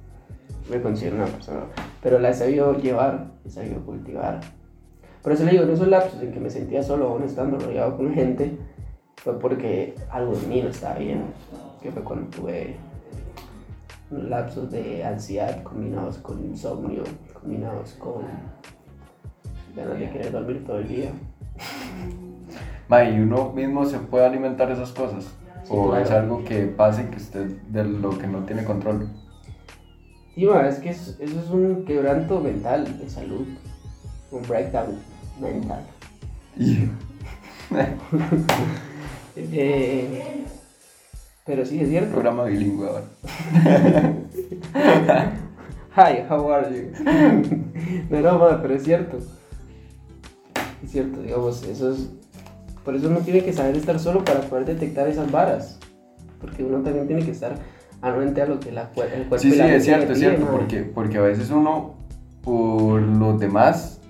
Me considero una persona, pero la he sabido llevar, he sabido cultivar. Por eso le digo, en esos lapsos en que me sentía solo, aún estando rodeado con gente, fue porque algo en mí no estaba bien. Que fue cuando tuve lapsos de ansiedad combinados con insomnio, combinados con ganas de querer dormir todo el día. Mae, y uno mismo se puede alimentar esas cosas. Sí, o claro. es algo que pase que usted de lo que no tiene control. Sí, ma, es que eso, eso es un quebranto mental de salud, un breakdown mental. Eh, pero sí, es cierto. programa bilingüe ahora. Hi, how are you? no, no, ma, pero es cierto. Es cierto, digamos, eso es... Por eso uno tiene que saber estar solo para poder detectar esas varas. Porque uno también tiene que estar anuente a lo que la, el cuerpo Sí, sí, es cierto, es cierto, porque, porque a veces uno, por los demás,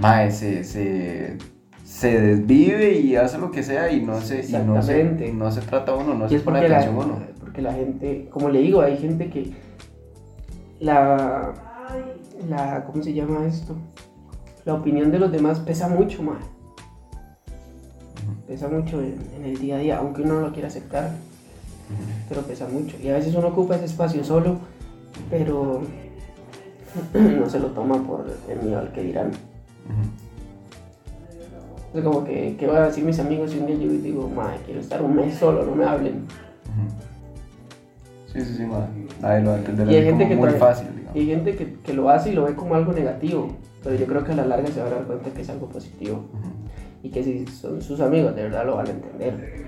mae, se, se, se desvive y hace lo que sea y no se, y no se, no se trata uno, no Y se pone porque la, atención uno. porque la gente, como le digo, hay gente que la, la, ¿cómo se llama esto? La opinión de los demás pesa mucho más. Pesa mucho en, en el día a día, aunque uno no lo quiera aceptar, pero pesa mucho. Y a veces uno ocupa ese espacio solo, pero no se lo toma por el miedo al que dirán. Es como que, ¿qué van a decir mis amigos si un día yo digo, madre, quiero estar un mes solo, no me hablen? Sí, sí, sí, mae. Nadie lo va a entender Y hay gente que muy fácil, Y hay gente que, que lo hace y lo ve como algo negativo, pero yo creo que a la larga se van a dar cuenta que es algo positivo y que si son sus amigos de verdad lo van a entender.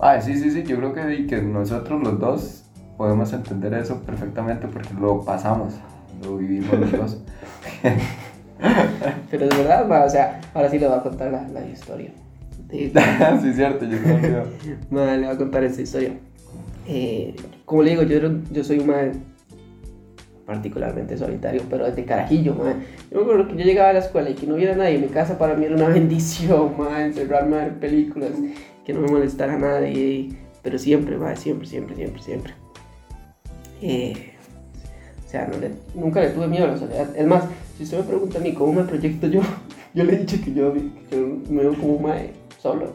Ah, sí, sí, sí, yo creo que, nosotros los dos podemos entender eso perfectamente porque lo pasamos, lo vivimos los dos. Pero es verdad, ma, o sea, ahora sí le voy a contar la, la historia. Sí, sí, cierto, yo creo ma, le voy a contar esta historia. Eh, como le digo, yo, yo soy un mae particularmente solitario, pero desde carajillo, mae. Yo me acuerdo que yo llegaba a la escuela y que no hubiera nadie en mi casa para mí era una bendición, mae, encerrarme a ver películas, que no me molestara nadie, pero siempre, mae, siempre, siempre, siempre, siempre. Eh, o sea, no le- nunca le tuve miedo a la soledad. Es más, si usted me pregunta a mí cómo me proyecto yo, yo le he dicho que yo, yo me veo como un mae solo.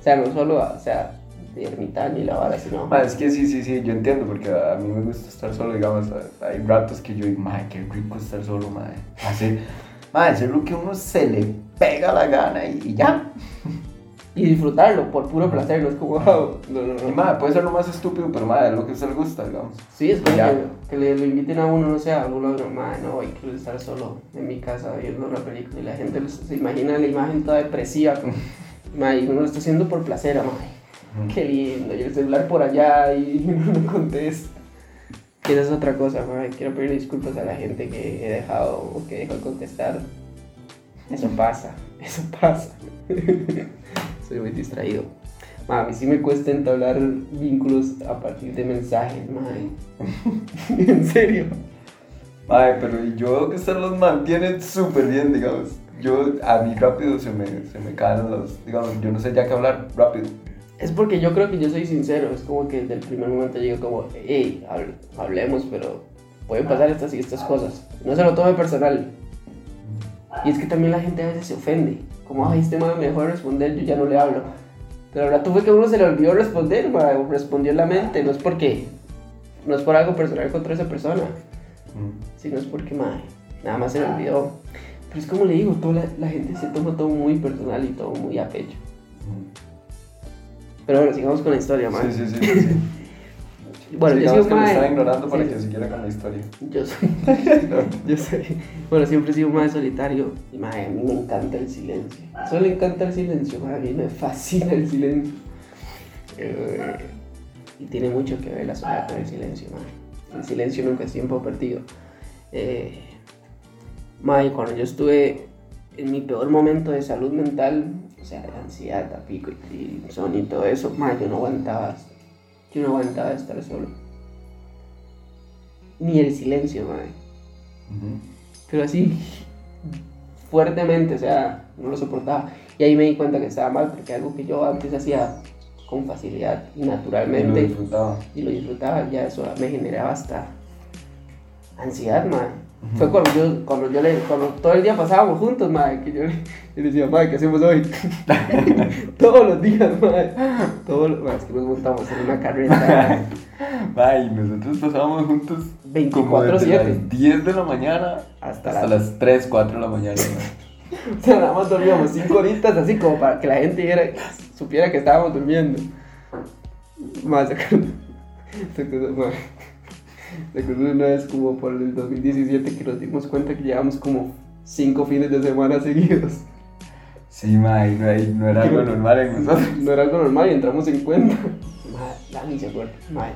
O sea, no solo, o sea, de ermitaño y la vara, sino... Ma, es que sí, sí, sí, yo entiendo, porque a mí me gusta estar solo, digamos, hay ratos que yo digo, madre, qué rico estar solo, madre. Hace, Madre, hacer lo que uno se le pega la gana y, y ya. Y disfrutarlo por puro placer, no es como, wow, no, no, no. Y madre, puede ser lo más estúpido, pero madre, es lo que a usted le gusta, digamos. Sí, es como que, que le, lo inviten a uno, no sé, a algún lado, madre, no, hoy quiero estar solo en mi casa viendo una película y la gente se imagina la imagen toda depresiva, como, madre, y uno lo está haciendo por placer, madre, qué lindo, y el celular por allá y uno no contesta. Y esa es otra cosa, madre, quiero pedir disculpas a la gente que he dejado o que dejó de contestar. Eso pasa, eso pasa. Soy muy distraído. Ma, a mí sí me cuesta entablar vínculos a partir de mensajes, madre. en serio. Madre, pero yo veo que usted los mantiene súper bien, digamos. Yo, a mí rápido se me, se me caen los, digamos, yo no sé ya qué hablar rápido. Es porque yo creo que yo soy sincero. Es como que desde el primer momento digo como, hey, hable- hablemos, pero pueden pasar estas y estas cosas. No se lo tome personal. Y es que también la gente a veces se ofende. Como, ay, este man me dejó de responder, yo ya no le hablo. Pero el rato fue que a uno se le olvidó responder, ma, respondió en la mente. No es porque, no es por algo personal contra esa persona. Si no es porque, madre, nada más se me olvidó. Pero es como le digo, toda la, la gente se toma todo muy personal y todo muy a pecho. Pero bueno, sigamos con la historia, madre. Sí, sí. sí, sí. Bueno, Sí, yo soy que mae- ignorando para sí, que siguiera con la historia. Yo soy, yo soy, bueno, siempre he sido más solitario y mí me encanta el silencio. Solo le encanta el silencio, madre, a mí me fascina el silencio. Eh, y tiene mucho que ver la soledad con el silencio, madre. El silencio nunca es tiempo perdido. Eh, madre, cuando yo estuve en mi peor momento de salud mental, o sea, de ansiedad, a pico y, y insomnio y todo eso, madre, yo no aguantaba, yo no aguantaba estar solo. Ni el silencio, madre. Pero así, fuertemente, o sea, no lo soportaba. Y ahí me di cuenta que estaba mal, porque algo que yo antes hacía con facilidad y Y lo naturalmente disfrutaba. y lo disfrutaba, ya eso me generaba hasta ansiedad, madre. Fue cuando yo, cuando yo le, cuando todo el día pasábamos juntos, madre, que yo le, yo decía, madre, ¿qué hacemos hoy? Todos los días, madre. Todos los, madre, es que nos montamos en una carreta Ay, nosotros pasábamos juntos como 24-7. desde las 10 de la mañana hasta, hasta las las 3, 4 de la mañana. mae. O sea, nada más dormíamos cinco horitas así como para que la gente viera- supiera que estábamos durmiendo. Más, se acuerda una vez como por el 2017 que nos dimos cuenta que llevamos como cinco fines de semana seguidos. Sí, mae, no, no era algo normal en nosotros. No era algo normal y entramos en cuenta. Madre, Dani se acuerda. Madre,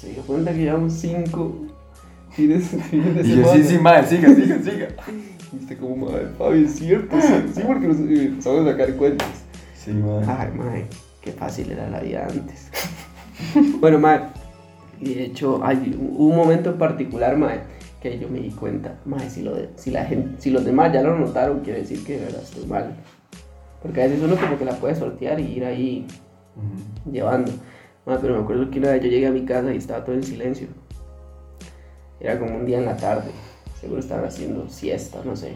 se dio cuenta que llevamos cinco fines, fines de Y semana. yo, sí, sí, mae, siga, siga, siga. Y usted como, madre, Fabi, es cierto, sí, sí, porque nos y empezamos a sacar cuentas. Sí, mae. Ay, mae, qué fácil era la vida antes. bueno, mae, y de hecho, hay un momento en particular, mae, que yo me di cuenta, mae, si, lo de- si, la gente, si los demás ya lo notaron, quiere decir que de verdad estoy mal. Porque a veces uno como que la puede sortear y ir ahí llevando. Mae, pero me acuerdo que una vez yo llegué a mi casa y estaba todo en silencio. Era como un día en la tarde. Seguro estaban haciendo siesta, no sé.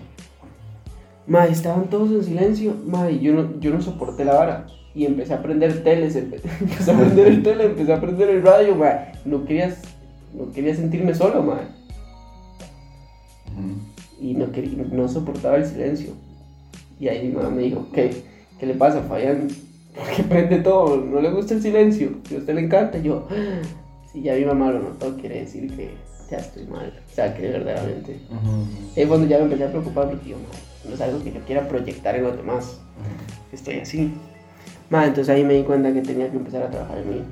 Mae, estaban todos en silencio. Mae, yo no, yo no soporté la vara. Y empecé a prender teles. empe- Empecé a prender el tele, empecé a prender el radio, mae. No quería, no quería sentirme solo. Ujú. Y no, quería, no soportaba el silencio. Y ahí mi mamá me dijo, ¿qué? ¿Qué le pasa, Fabián? ¿Por qué prende todo? ¿No le gusta el silencio? Si a usted le encanta, yo, "Ah, si ya mi mamá lo notó, quiere decir que ya estoy mal. O sea, que verdaderamente. Ahí fue cuando ya me empecé a preocupar porque yo, "Madre, no es algo que yo quiera proyectar en los demás. Estoy así. Madre, entonces ahí me di cuenta que tenía que empezar a trabajar en mí.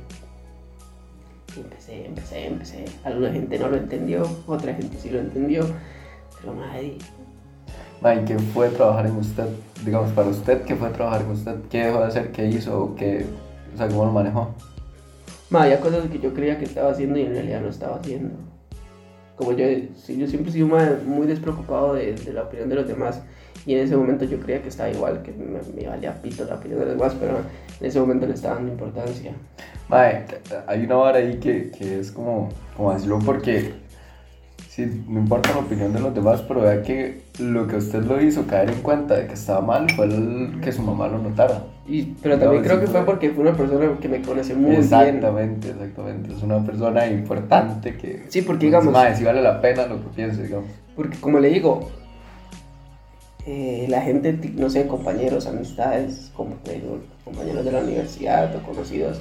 Y empecé, empecé, empecé. Alguna gente no lo entendió, otra gente sí lo entendió. Pero madre, Mae, ¿qué fue trabajar en usted? Digamos, para usted, ¿qué fue trabajar en usted? ¿Qué dejó de hacer? ¿Qué hizo? ¿O ¿Qué, o sea, ¿cómo lo manejó? madre, había cosas que yo creía que estaba haciendo y en realidad no estaba haciendo. Como yo, yo siempre he sido muy despreocupado de, de la opinión de los demás. Y en ese momento yo creía que estaba igual, que me, me valía pito la opinión de los demás, pero en ese momento le estaba dando importancia. Mae, hay una vara ahí que, que es como, como decirlo porque sí, no importa la opinión de los demás, pero vea que lo que usted lo hizo caer en cuenta de que estaba mal fue el que su mamá lo notara. Y, pero también No, creo que fue porque fue una persona que me conoció muy bien. exactamente, exactamente. Es una persona importante que... Sí, porque, digamos- Mae, sí vale la pena lo que piense, digamos. Porque como le digo, eh, la gente, no sé, compañeros, amistades, digo, compañeros de la universidad o conocidos,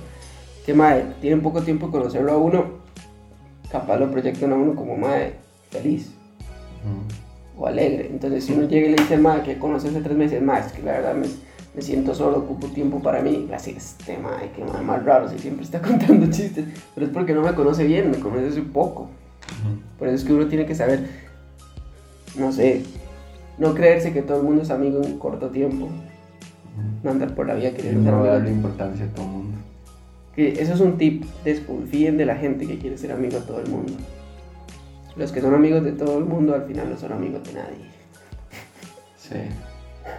que mae, tienen poco tiempo de conocerlo a uno, capaz lo proyectan a uno como mae feliz o alegre. Entonces, si uno llega y le dice mae que conoce hace tres meses, mae, es que la verdad me, me siento solo, ocupo tiempo para mí, así este mae, que mae más raro, si siempre está contando chistes, pero es porque no me conoce bien, me conoce hace poco. Por eso es que uno tiene que saber, no sé, no creerse que todo el mundo es amigo en corto tiempo. No andar por la vida queriendo ser no darle importancia a todo el mundo. Que eso es un tip, desconfíen de la gente que quiere ser amigo de todo el mundo. Los que son amigos de todo el mundo al final no son amigos de nadie. Sí.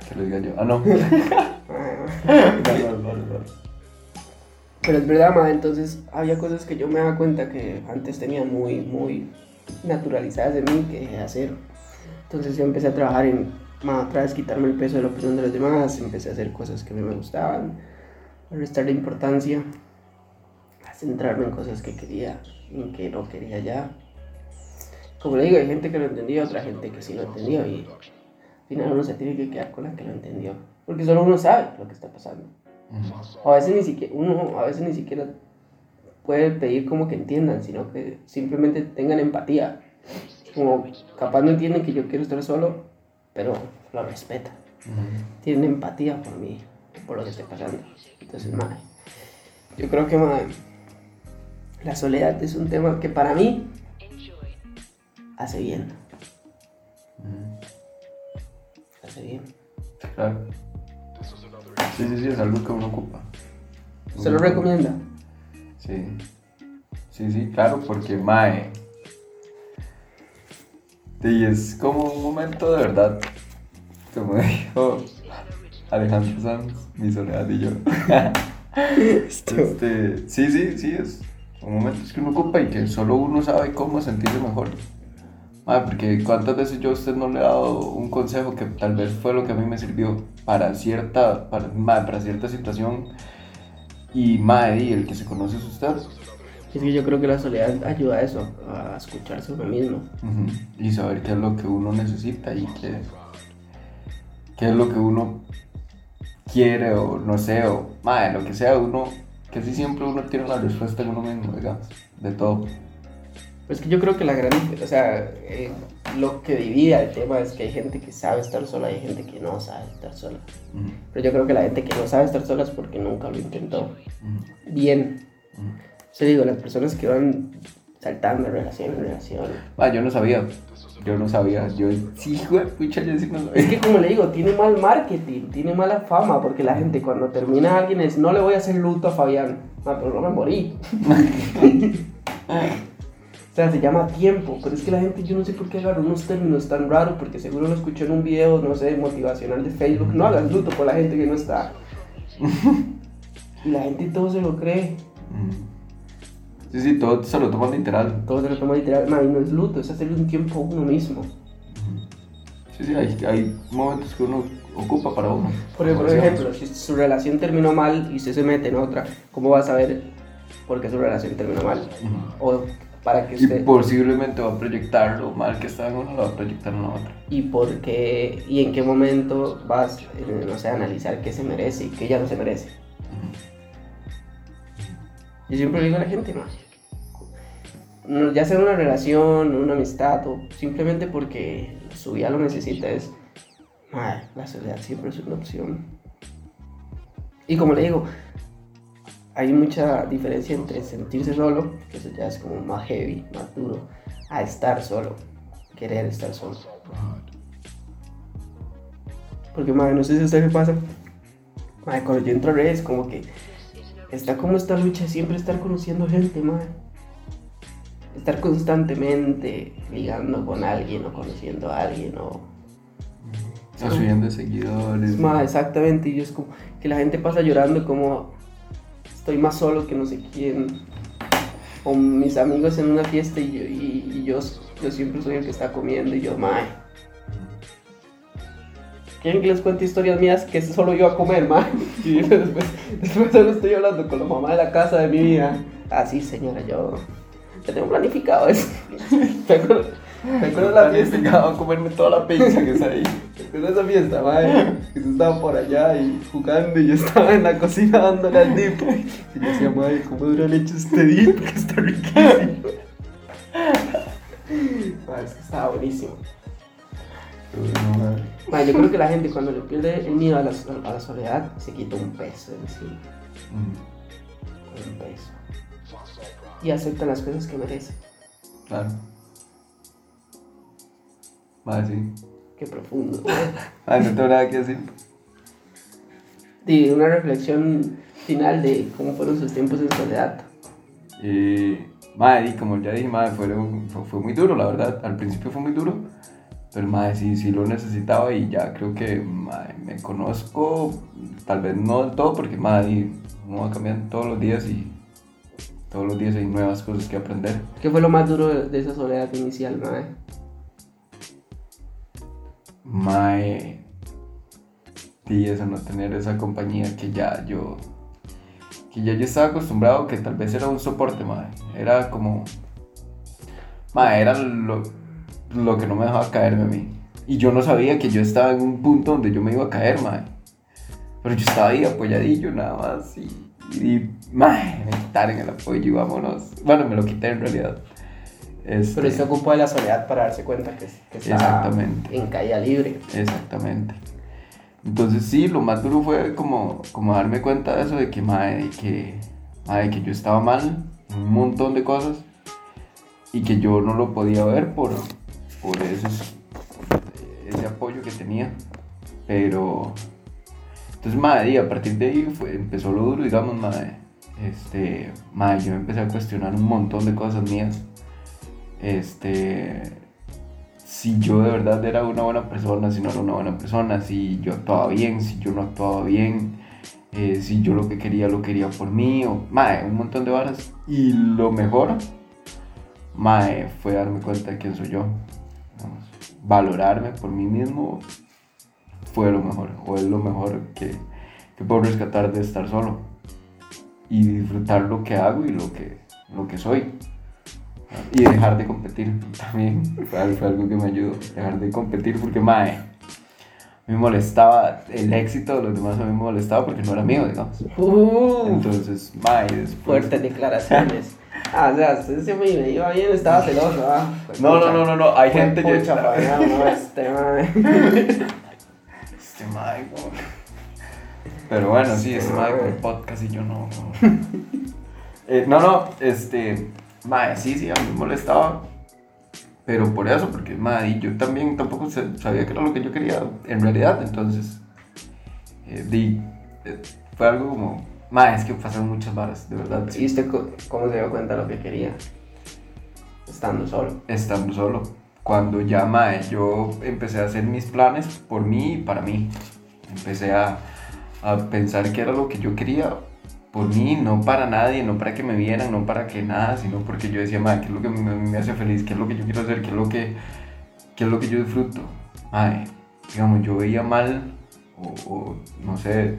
Que lo diga yo. Ah, no. Pero es verdad, ma, entonces había cosas que yo me daba cuenta que antes tenía muy, muy naturalizadas de mí que dejé de hacer. Entonces yo empecé a trabajar en, otra vez quitarme el peso de la opinión de los demás, empecé a hacer cosas que a mí me gustaban, a restarle importancia, a centrarme en cosas que quería en que no quería ya. Como le digo, hay gente que lo entendió, otra gente que sí lo entendió y al final uno se tiene que quedar con la que lo entendió. Porque solo uno sabe lo que está pasando. Ujú. O a veces ni siquiera, uno a veces ni siquiera puede pedir como que entiendan, sino que simplemente tengan empatía. Como capaz no entienden que yo quiero estar solo, pero lo respetan. Ujú. Tienen empatía por mí, por lo que estoy pasando. Entonces, madre, yo creo que, madre, la soledad es un tema que para mí hace bien. Hace bien. Claro. Sí, sí, sí, es algo que uno ocupa. ¿Se lo recomienda? Sí. Sí, sí, claro, porque Mae. Y es como un momento de verdad. Como dijo Alejandro Sanz, mi soledad y yo. Este, sí, sí, sí, es. Son momentos que uno ocupa y que solo uno sabe cómo sentirse mejor. Mae, porque cuántas veces yo a usted no le he dado un consejo que tal vez fue lo que a mí me sirvió para cierta, para, para cierta situación. Y mae, y el que se conoce es usted. Es que yo creo que la soledad ayuda a eso, a escucharse a uno mismo. Y saber qué es lo que uno necesita y qué, qué es lo que uno quiere o no sé, o mae, lo que sea, uno, que siempre uno tiene la respuesta en uno mismo, digamos, de todo. Pues que yo creo que la gran, o sea, eh, lo que divide el tema es que hay gente que sabe estar sola y hay gente que no sabe estar sola. Pero yo creo que la gente que no sabe estar sola es porque nunca lo intentó bien. Sea, digo, las personas que van saltando de relación en relación. Ah, yo no sabía, yo no sabía, yo sí, güey, pucha, yo sí no Es sabía. que como le digo, tiene mal marketing, tiene mala fama, porque la gente cuando termina alguien es, no le voy a hacer luto a Fabián, ah, pero no me morí. O sea, se llama tiempo, pero es que la gente, yo no sé por qué agarra unos términos tan raros, porque seguro lo escuchó en un video, no sé, motivacional de Facebook. No hagas luto por la gente que no está. Y la gente todo se lo cree, Ujú. Sí, sí, todo se lo toman literal. todo se lo toma literal. Man, y no es luto, es hacerle un tiempo a uno mismo. Sí, sí, hay, hay momentos que uno ocupa para uno. Por ejemplo, si su relación terminó mal y usted se mete en otra, ¿cómo va a saber por qué su relación terminó mal? Ujú. O para que Y usted... posiblemente va a proyectar lo mal que está en uno, lo va a proyectar en la otra. y por qué y en qué momento vas, eh, no sé, a analizar qué se merece y qué ya no se merece. Yo siempre digo a la gente, no, ya sea una relación, una amistad o simplemente porque su vida lo necesita, es, "Mae, la soledad siempre es una opción. Y como le digo, hay mucha diferencia entre sentirse solo, que eso ya es como más heavy, más duro, a estar solo, querer estar solo. Porque, madre, no sé si a usted le pasa. Madre, cuando yo entro a redes, como que está como esta lucha siempre estar conociendo gente, madre. Estar constantemente ligando con alguien o conociendo a alguien o... O subiendo seguidores. Madre, exactamente, y yo es como que la gente pasa llorando como estoy más solo que no sé quién. O mis amigos en una fiesta y yo, y, y yo, yo siempre soy el que está comiendo y yo, madre. ¿Quieren que les cuente historias mías que solo yo a comer, ma? Y después, después solo estoy hablando con la mamá de la casa de mi vida. Ah, sí, señora, yo ya tengo planificado eso. ¿Te acuerdas la fiesta? Planificaba a comerme toda la pizza que está ahí. ¿Te acuerdas esa fiesta, mae? Que tú estabas por allá y jugando y yo estaba en la cocina dándole al dip. Y yo decía, mae, ¿cómo dura leche este dip? Que está riquísimo. Mae, es que estaba buenísimo. Madre. Yo creo que la gente cuando le pierde el miedo a la, a la soledad se quita un peso de encima. Mm, Un peso. Y acepta las cosas que merece. Claro. Madre, sí. Qué profundo. Ay, no tengo nada que decir. Y una reflexión final de cómo fueron sus tiempos en soledad. Y, madre, y como ya dije, madre, fue, fue, fue muy duro, la verdad. Al principio fue muy duro. Pero, madre, sí, sí lo necesitaba y ya creo que, madre, me conozco. Tal vez no del todo, porque, madre, uno va cambiando todos los días y todos los días hay nuevas cosas que aprender. ¿Qué fue lo más duro de esa soledad inicial, mae? Mae. Y eso, no tener esa compañía que ya yo. Que ya yo estaba acostumbrado, que tal vez era un soporte, mae. Era como. Mae, era lo, lo que no me dejaba caerme a mí. Y yo no sabía que yo estaba en un punto donde yo me iba a caer, mae. Pero yo estaba ahí apoyadillo nada más y. Y, mae, me quitaron el apoyo y vámonos. Bueno, me lo quité en realidad. Este, Pero se ocupó de la soledad para darse cuenta que, que Exactamente. en caída libre. Exactamente. Entonces sí, lo más duro fue como, como darme cuenta de eso, de que, madre, que, madre, que yo estaba mal en un montón de cosas y que yo no lo podía ver por, por esos, ese apoyo que tenía. Pero, entonces, madre, a partir de ahí fue, empezó lo duro, digamos, madre. Este, madre, yo empecé a cuestionar un montón de cosas mías. Este, si yo de verdad era una buena persona, si no era una buena persona, si yo actuaba bien, si yo no actuaba bien, eh, si yo lo que quería lo quería por mí, o mae, un montón de varas. Y lo mejor, mae, fue darme cuenta de quién soy yo. Valorarme por mí mismo fue lo mejor, o es lo mejor que, que puedo rescatar de estar solo. Y disfrutar lo que hago y lo que, lo que soy. Y dejar de competir también fue algo, fue algo que me ayudó. Dejar de competir porque, mae, me molestaba el éxito de los demás, a mí me molestaba porque no era mío, digamos. Uh, Entonces, mae, después. fuertes declaraciones. Ah, o sea, usted se me iba bien, estaba celoso, ¿ah? No, no, no, no, no, hay gente que. no, este, mae. Este mae, como- Pero bueno, sí, este mae con el podcast y yo no. No, Eh, no, no, este. Mae, sí, sí, a mí me molestaba. Pero por eso, porque mae, yo también tampoco sa- sabía que era lo que yo quería en realidad. Entonces, eh, di, eh, fue algo como. Mae, es que pasaron muchas varas, de verdad. ¿Y usted cómo se dio cuenta de lo que quería? Estando solo. estando solo. Cuando ya, mae, yo empecé a hacer mis planes por mí y para mí. Empecé a, a pensar qué era lo que yo quería por mí, no para nadie, no para que me vieran, no para que nada, sino porque yo decía, mae, qué es lo que me, me hace feliz, qué es lo que yo quiero hacer, qué es lo que, qué es lo que yo disfruto. Mae, digamos, yo veía mal, o, no sé,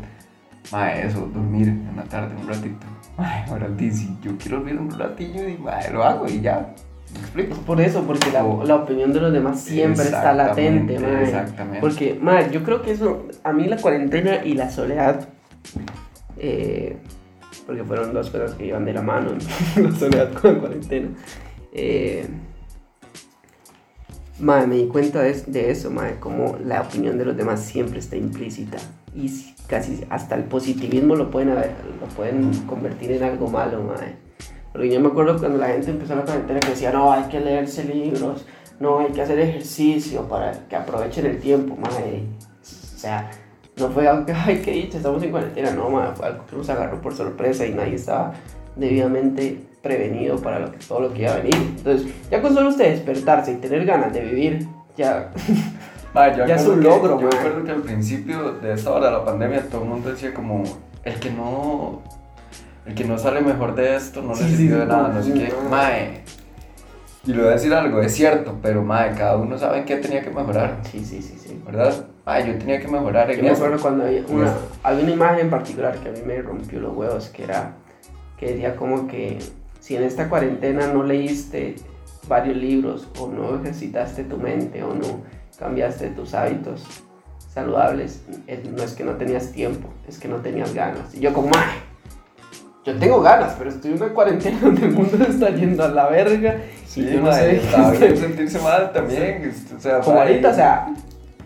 mae, eso, dormir en la tarde un ratito. Mae, ahora dice, yo quiero dormir un ratillo y mae, lo hago y ya. ¿Me explico? Por eso, porque la, O- la opinión de los demás siempre está latente, mae. exactamente. Porque, mae, yo creo que eso, a mí la cuarentena y la soledad, eh, porque fueron dos cosas que iban de la mano, ¿no? la soledad con la cuarentena. Eh, mae, me di cuenta de, de eso, mae, como la opinión de los demás siempre está implícita. Y si- casi hasta el positivismo lo pueden, haber- lo pueden convertir en algo malo, mae. Porque yo me acuerdo cuando la gente empezó la cuarentena que decía, no, hay que leerse libros, no, hay que hacer ejercicio para que aprovechen el tiempo, madre. O sea, no fue algo que, ay, qué dicha, estamos en cuarentena, no, madre, fue algo que nos agarró por sorpresa y nadie estaba debidamente prevenido para lo que, todo lo que iba a venir. Entonces, ya con solo usted despertarse y tener ganas de vivir, ya, yo Ya es un que- logro, Yo ma. recuerdo que al principio de esta hora de la pandemia todo el mundo decía como, el que no, el que no sale mejor de esto no Sí, le sí, sirvió sí, de nada, no, no sé sí, qué. no. Mae, y le voy a decir algo, es cierto, pero mae, cada uno sabe en qué tenía que mejorar, sí, sí, sí, sí. ¿verdad? Mae, yo tenía que mejorar en Yo me acuerdo cuando había una, había una imagen en particular que a mí me rompió los huevos, que era, que decía como que si en esta cuarentena no leíste varios libros o no ejercitaste tu mente o no cambiaste tus hábitos saludables, es- no es que no tenías tiempo, es que no tenías ganas. Y yo como, "Mae, yo tengo ganas, pero estoy en una cuarentena donde el mundo se está yendo a la verga. Sí, y yo no sé. está sentirse mal también. es- O sea, Como ahorita, o sea,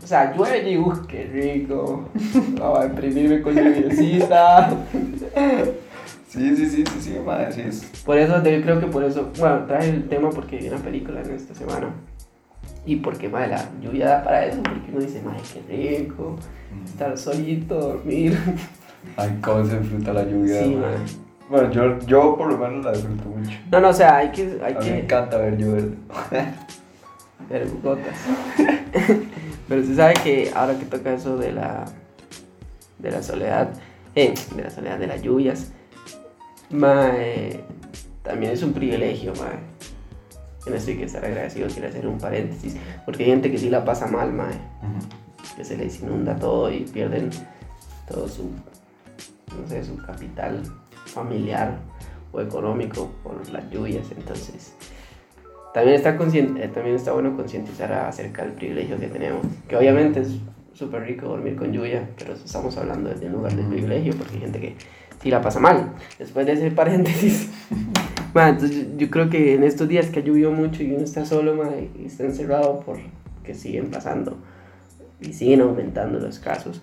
o sea, llueve y digo, "Uf, qué rico. Vamos a imprimirme con lluviecita. Sí, sí, sí, sí, sí, madre, sí es. Por eso, yo creo que por eso, bueno, traje el tema porque vi una película en esta semana. Y porque, madre, la lluvia da para eso, porque uno dice, madre, qué rico, estar solito, dormir. Ay, cómo se disfruta la lluvia. Sí, man. Bueno, yo, yo por lo menos la disfruto mucho. No, no, o sea, hay que, hay A mí me que encanta ver llover. ver gotas. Pero se sabe que ahora que toca eso de la, de la soledad, eh, de la soledad, de las lluvias, mae, también es un privilegio, mae. En eso hay que estar agradecido, quiero hacer un paréntesis, porque hay gente que sí la pasa mal, mae. que se les inunda todo y pierden todo su, no sé, su capital familiar o económico por las lluvias. Entonces, también está, eh, también está bueno concientizar acerca del privilegio que tenemos. Que obviamente es súper rico dormir con lluvia, pero estamos hablando desde un lugar de privilegio porque hay gente que sí la pasa mal. Después de ese paréntesis. ma, entonces yo, yo creo que en estos días que ha llovido mucho y uno está solo ma, y está encerrado porque siguen pasando y siguen aumentando los casos.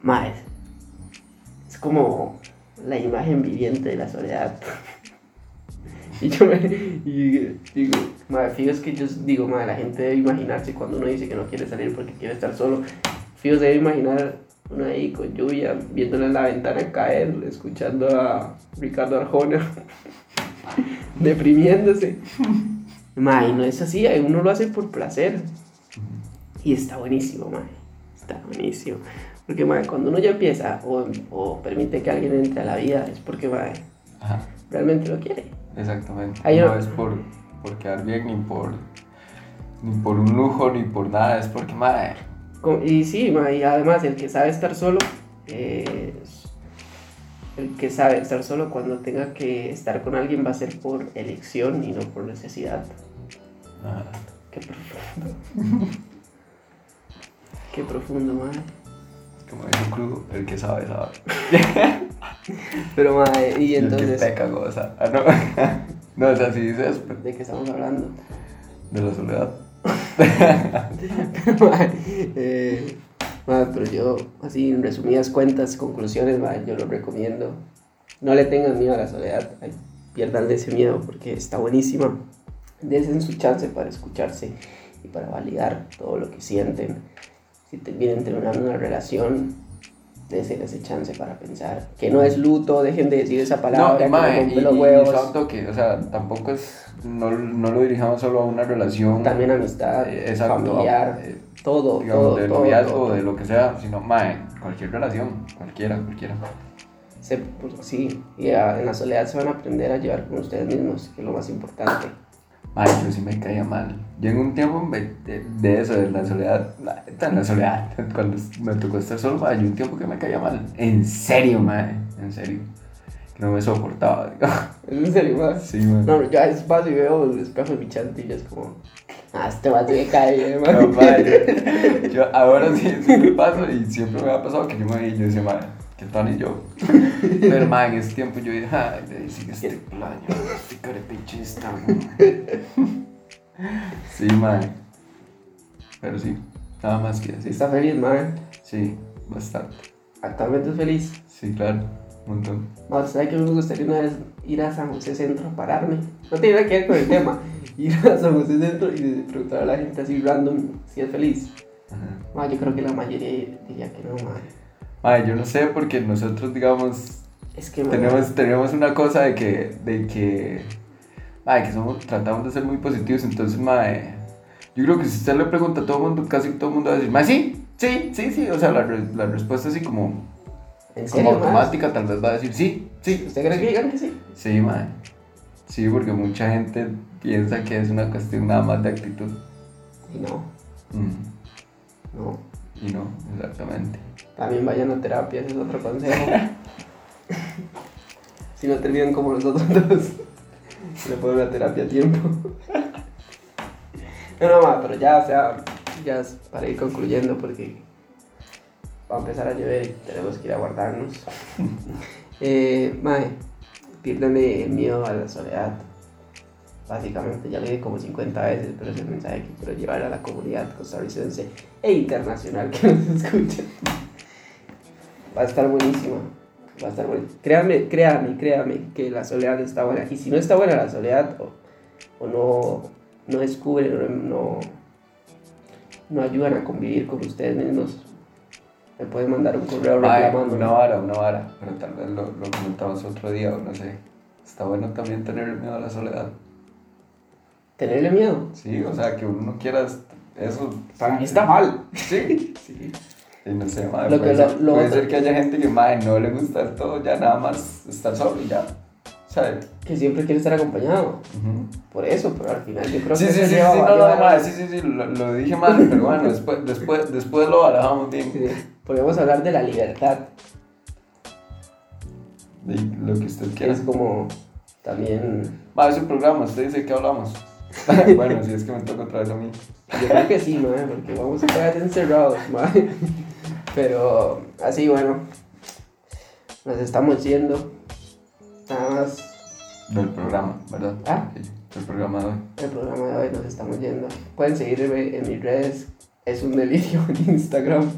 Ma, es, es como la imagen viviente de la soledad. y yo me y digo, ma, fijo es que yo digo, ma, la gente debe imaginarse cuando uno dice que no quiere salir porque quiere estar solo. Fijo se debe imaginar uno ahí con lluvia, viéndole en la ventana caer, escuchando a Ricardo Arjona, deprimiéndose. Ma, y no es así, uno lo hace por placer. Y está buenísimo, mae. Está buenísimo. Porque, mae, cuando uno ya empieza o, o permite que alguien entre a la vida, es porque, Ajá, realmente lo quiere. exactamente. No es por, por quedar bien, ni por, ni por un lujo, ni por nada. Es porque, madre, Y sí, mae, y además el que sabe estar solo, es- el que sabe estar solo cuando tenga que estar con alguien va a ser por elección y no por necesidad. ajá, Qué profundo. Qué profundo, mae. Como dice Crudo, el que sabe, sabe. Pero, mae, y Y el que entonces, peca, goza. Ah, no. no, o sea, si dices pero ¿de qué estamos hablando? de la soledad. Mae, eh, mae, pero yo, así en resumidas cuentas, conclusiones, mae, yo lo recomiendo. No le tengan miedo a la soledad, ay, pierdan ese miedo porque está buenísima. Desen su chance para escucharse y para validar todo lo que sienten. Si te vienen terminando una relación, desen ese chance para pensar. Que no es luto, dejen de decir esa palabra, No, que mae, y, los huevos. un toque, o sea, tampoco es, no, no lo dirijamos solo a una relación. También amistad, Eh, exacto, familiar, eh, todo, digamos, todo, de todo, noviazgo, todo. de lo que sea, sino, mae, cualquier relación, cualquiera, cualquiera. Se- pues, sí, y a- en la soledad se van a aprender a llevar con ustedes mismos, que es lo más importante. Mae, yo sí me caía mal. Yo en un tiempo de, de eso, de la soledad, en la soledad, cuando me tocó estar solo, mae, yo un tiempo que me caía mal. En serio, mae, en serio. No me soportaba, digo. ¿Es en serio, más? Sí, mae. No, yo a veces paso y veo el espejo de mi chante y ya es como, ah, este vato me cae bien, No, man. mae, yo, ahora sí, sí me pasa y siempre me ha pasado que yo me yo decía, mae, que tal y yo. Pero, mae, en ese tiempo yo dije, ay, de sigue este plaño, este carepechista, Sí, mae. Pero sí, nada más que decir. Está feliz, man. Sí, bastante. Actualmente es feliz. Sí, claro, un montón. No, ¿sabes que me gustaría una vez ir a San José Centro a pararme? No tiene nada que ver con el tema. Ir a San José Centro y preguntar a la gente así random si es feliz. Ajá. Ma, yo creo que la mayoría diría que no, man. Mae, yo no sé porque nosotros, digamos, Es que, tenemos, tenemos una cosa de que, de que, mae, que somos, tratamos de ser muy positivos, entonces, mae, yo creo que si usted le pregunta a todo el mundo, casi todo el mundo va a decir, mae, sí, sí, sí, sí, o sea, la, la respuesta así como, ¿en como serio, automática, tal vez va a decir, sí, sí. ¿Usted cree que digan que sí? Sí, mae. Sí, porque mucha gente piensa que es una cuestión nada más de actitud. Y no, Mm, no. Y no, exactamente. También vayan a terapia, ese es otro consejo. si no terminan como nosotros dos. Le pongo una terapia a tiempo. no, no, ma, pero ya, o sea, ya es para ir concluyendo porque va a empezar a llover y tenemos que ir a guardarnos. eh, mae, el miedo a la soledad. Básicamente, ya lo dije como 50 veces, pero es el mensaje que quiero llevar a la comunidad costarricense e internacional que nos escucha. Va a estar buenísimo. Va a estar bueno. Créame, créame, créame que la soledad está buena. Y si no está buena la soledad o, o no, no descubren, no, no ayudan a convivir con ustedes mismos, me pueden mandar un correo reclamando. una vara, una vara. Pero tal vez lo, lo comentamos otro día o no sé. Está bueno también tener miedo a la soledad. Tenerle miedo. Sí, o sea, que uno no quiera eso. Para mí está mal. Sí. Sí. Y no sé, madre, Lo puede, que lo- ser, lo puede ser que haya gente que madre, no le gusta todo, ya nada más estar solo y ya. ¿Sabes? Que siempre quiere estar acompañado. Por eso, pero al final yo creo Sí, que sí, sí, sí, no, no, madre, sí, sí, sí, lo, lo dije mal, pero bueno, después, después, después lo barajamos bien. Sí, Podemos hablar de la libertad. De lo que usted quiera. es como también. Va, es un programa, usted dice que hablamos. bueno, si es que me toca otra vez a mí. Yo creo que sí, mae, porque vamos a quedar encerrados, mae. Pero así, bueno. Nos estamos yendo. Nada más Del programa, ¿verdad? Ah. Ok, Del programa de hoy. el programa de hoy nos estamos yendo. Pueden seguirme en mis redes. Es un delirio en Instagram.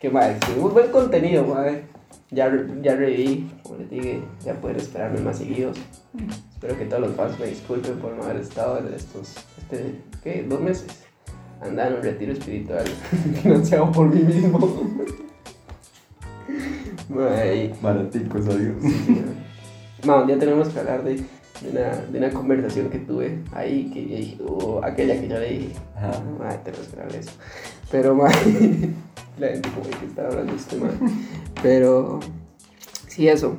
Que mae, subimos buen contenido, mae. Ya, ya reví, como les dije, ya pueden esperarme más seguidos. Espero que todos los fans me disculpen por no haber estado en estos, este, ¿qué? Dos meses. Andaba en un retiro espiritual financiado por mí mismo. Mae, Baraticos, adiós. un día tenemos que hablar de, de, una, de una conversación que tuve ahí, que dije, oh, aquella que yo le dije, Ajá. Ay, tenemos que hablar de eso. Pero, ma, la gente como que está hablando de este ma. Pero, sí, eso.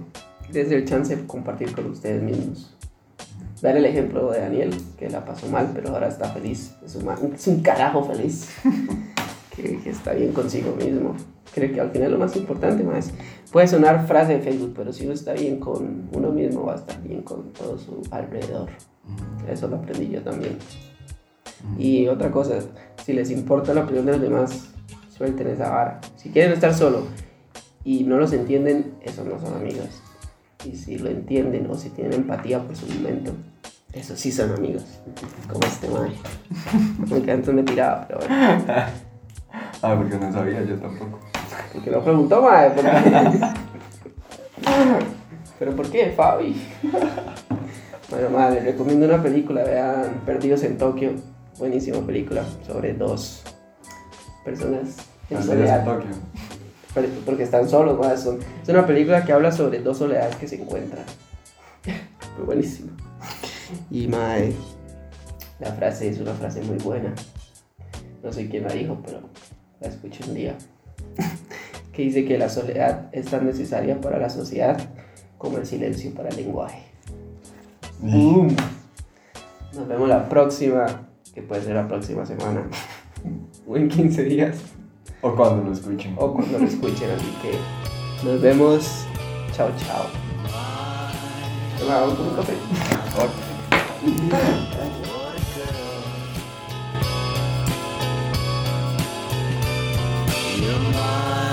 Desde el chance de compartir con ustedes mismos. Ver el ejemplo de Daniel, que la pasó mal, pero ahora está feliz. Es un, es un carajo feliz. que, que está bien consigo mismo. Creo que al final lo más importante, más puede sonar frase de Facebook, pero si uno está bien con uno mismo, va a estar bien con todo su alrededor. Eso lo aprendí yo también. Y otra cosa, si les importa la opinión de los demás, suelten esa vara. Si quieren estar solo y no los entienden, esos no son amigos. Y si lo entienden o si tienen empatía por su momento, esos sí son amigos. Como este man. Aunque antes me tiraba, pero bueno. Ah, porque no sabía, yo tampoco. Porque lo preguntó, mae. ¿por qué? ¿Pero por qué, Fabi? Bueno, madre, recomiendo una película, vean Perdidos en Tokio. Buenísima película sobre dos personas en Perdidos soledad. en Tokio. Pero- Porque están solos, son- Es una película que habla sobre dos soledades que se encuentran. Muy buenísimo. Y mae, la frase es una frase muy buena. No sé quién la dijo, pero la escuché un día. que dice que la soledad es tan necesaria para la sociedad como el silencio para el lenguaje. ¡Boom! Nos vemos la próxima, que puede ser la próxima semana. o en 15 días O cuando lo escuchen. o cuando lo escuchen. Así que nos vemos. Chao, chao. ¿Vamos con un café? You're mine.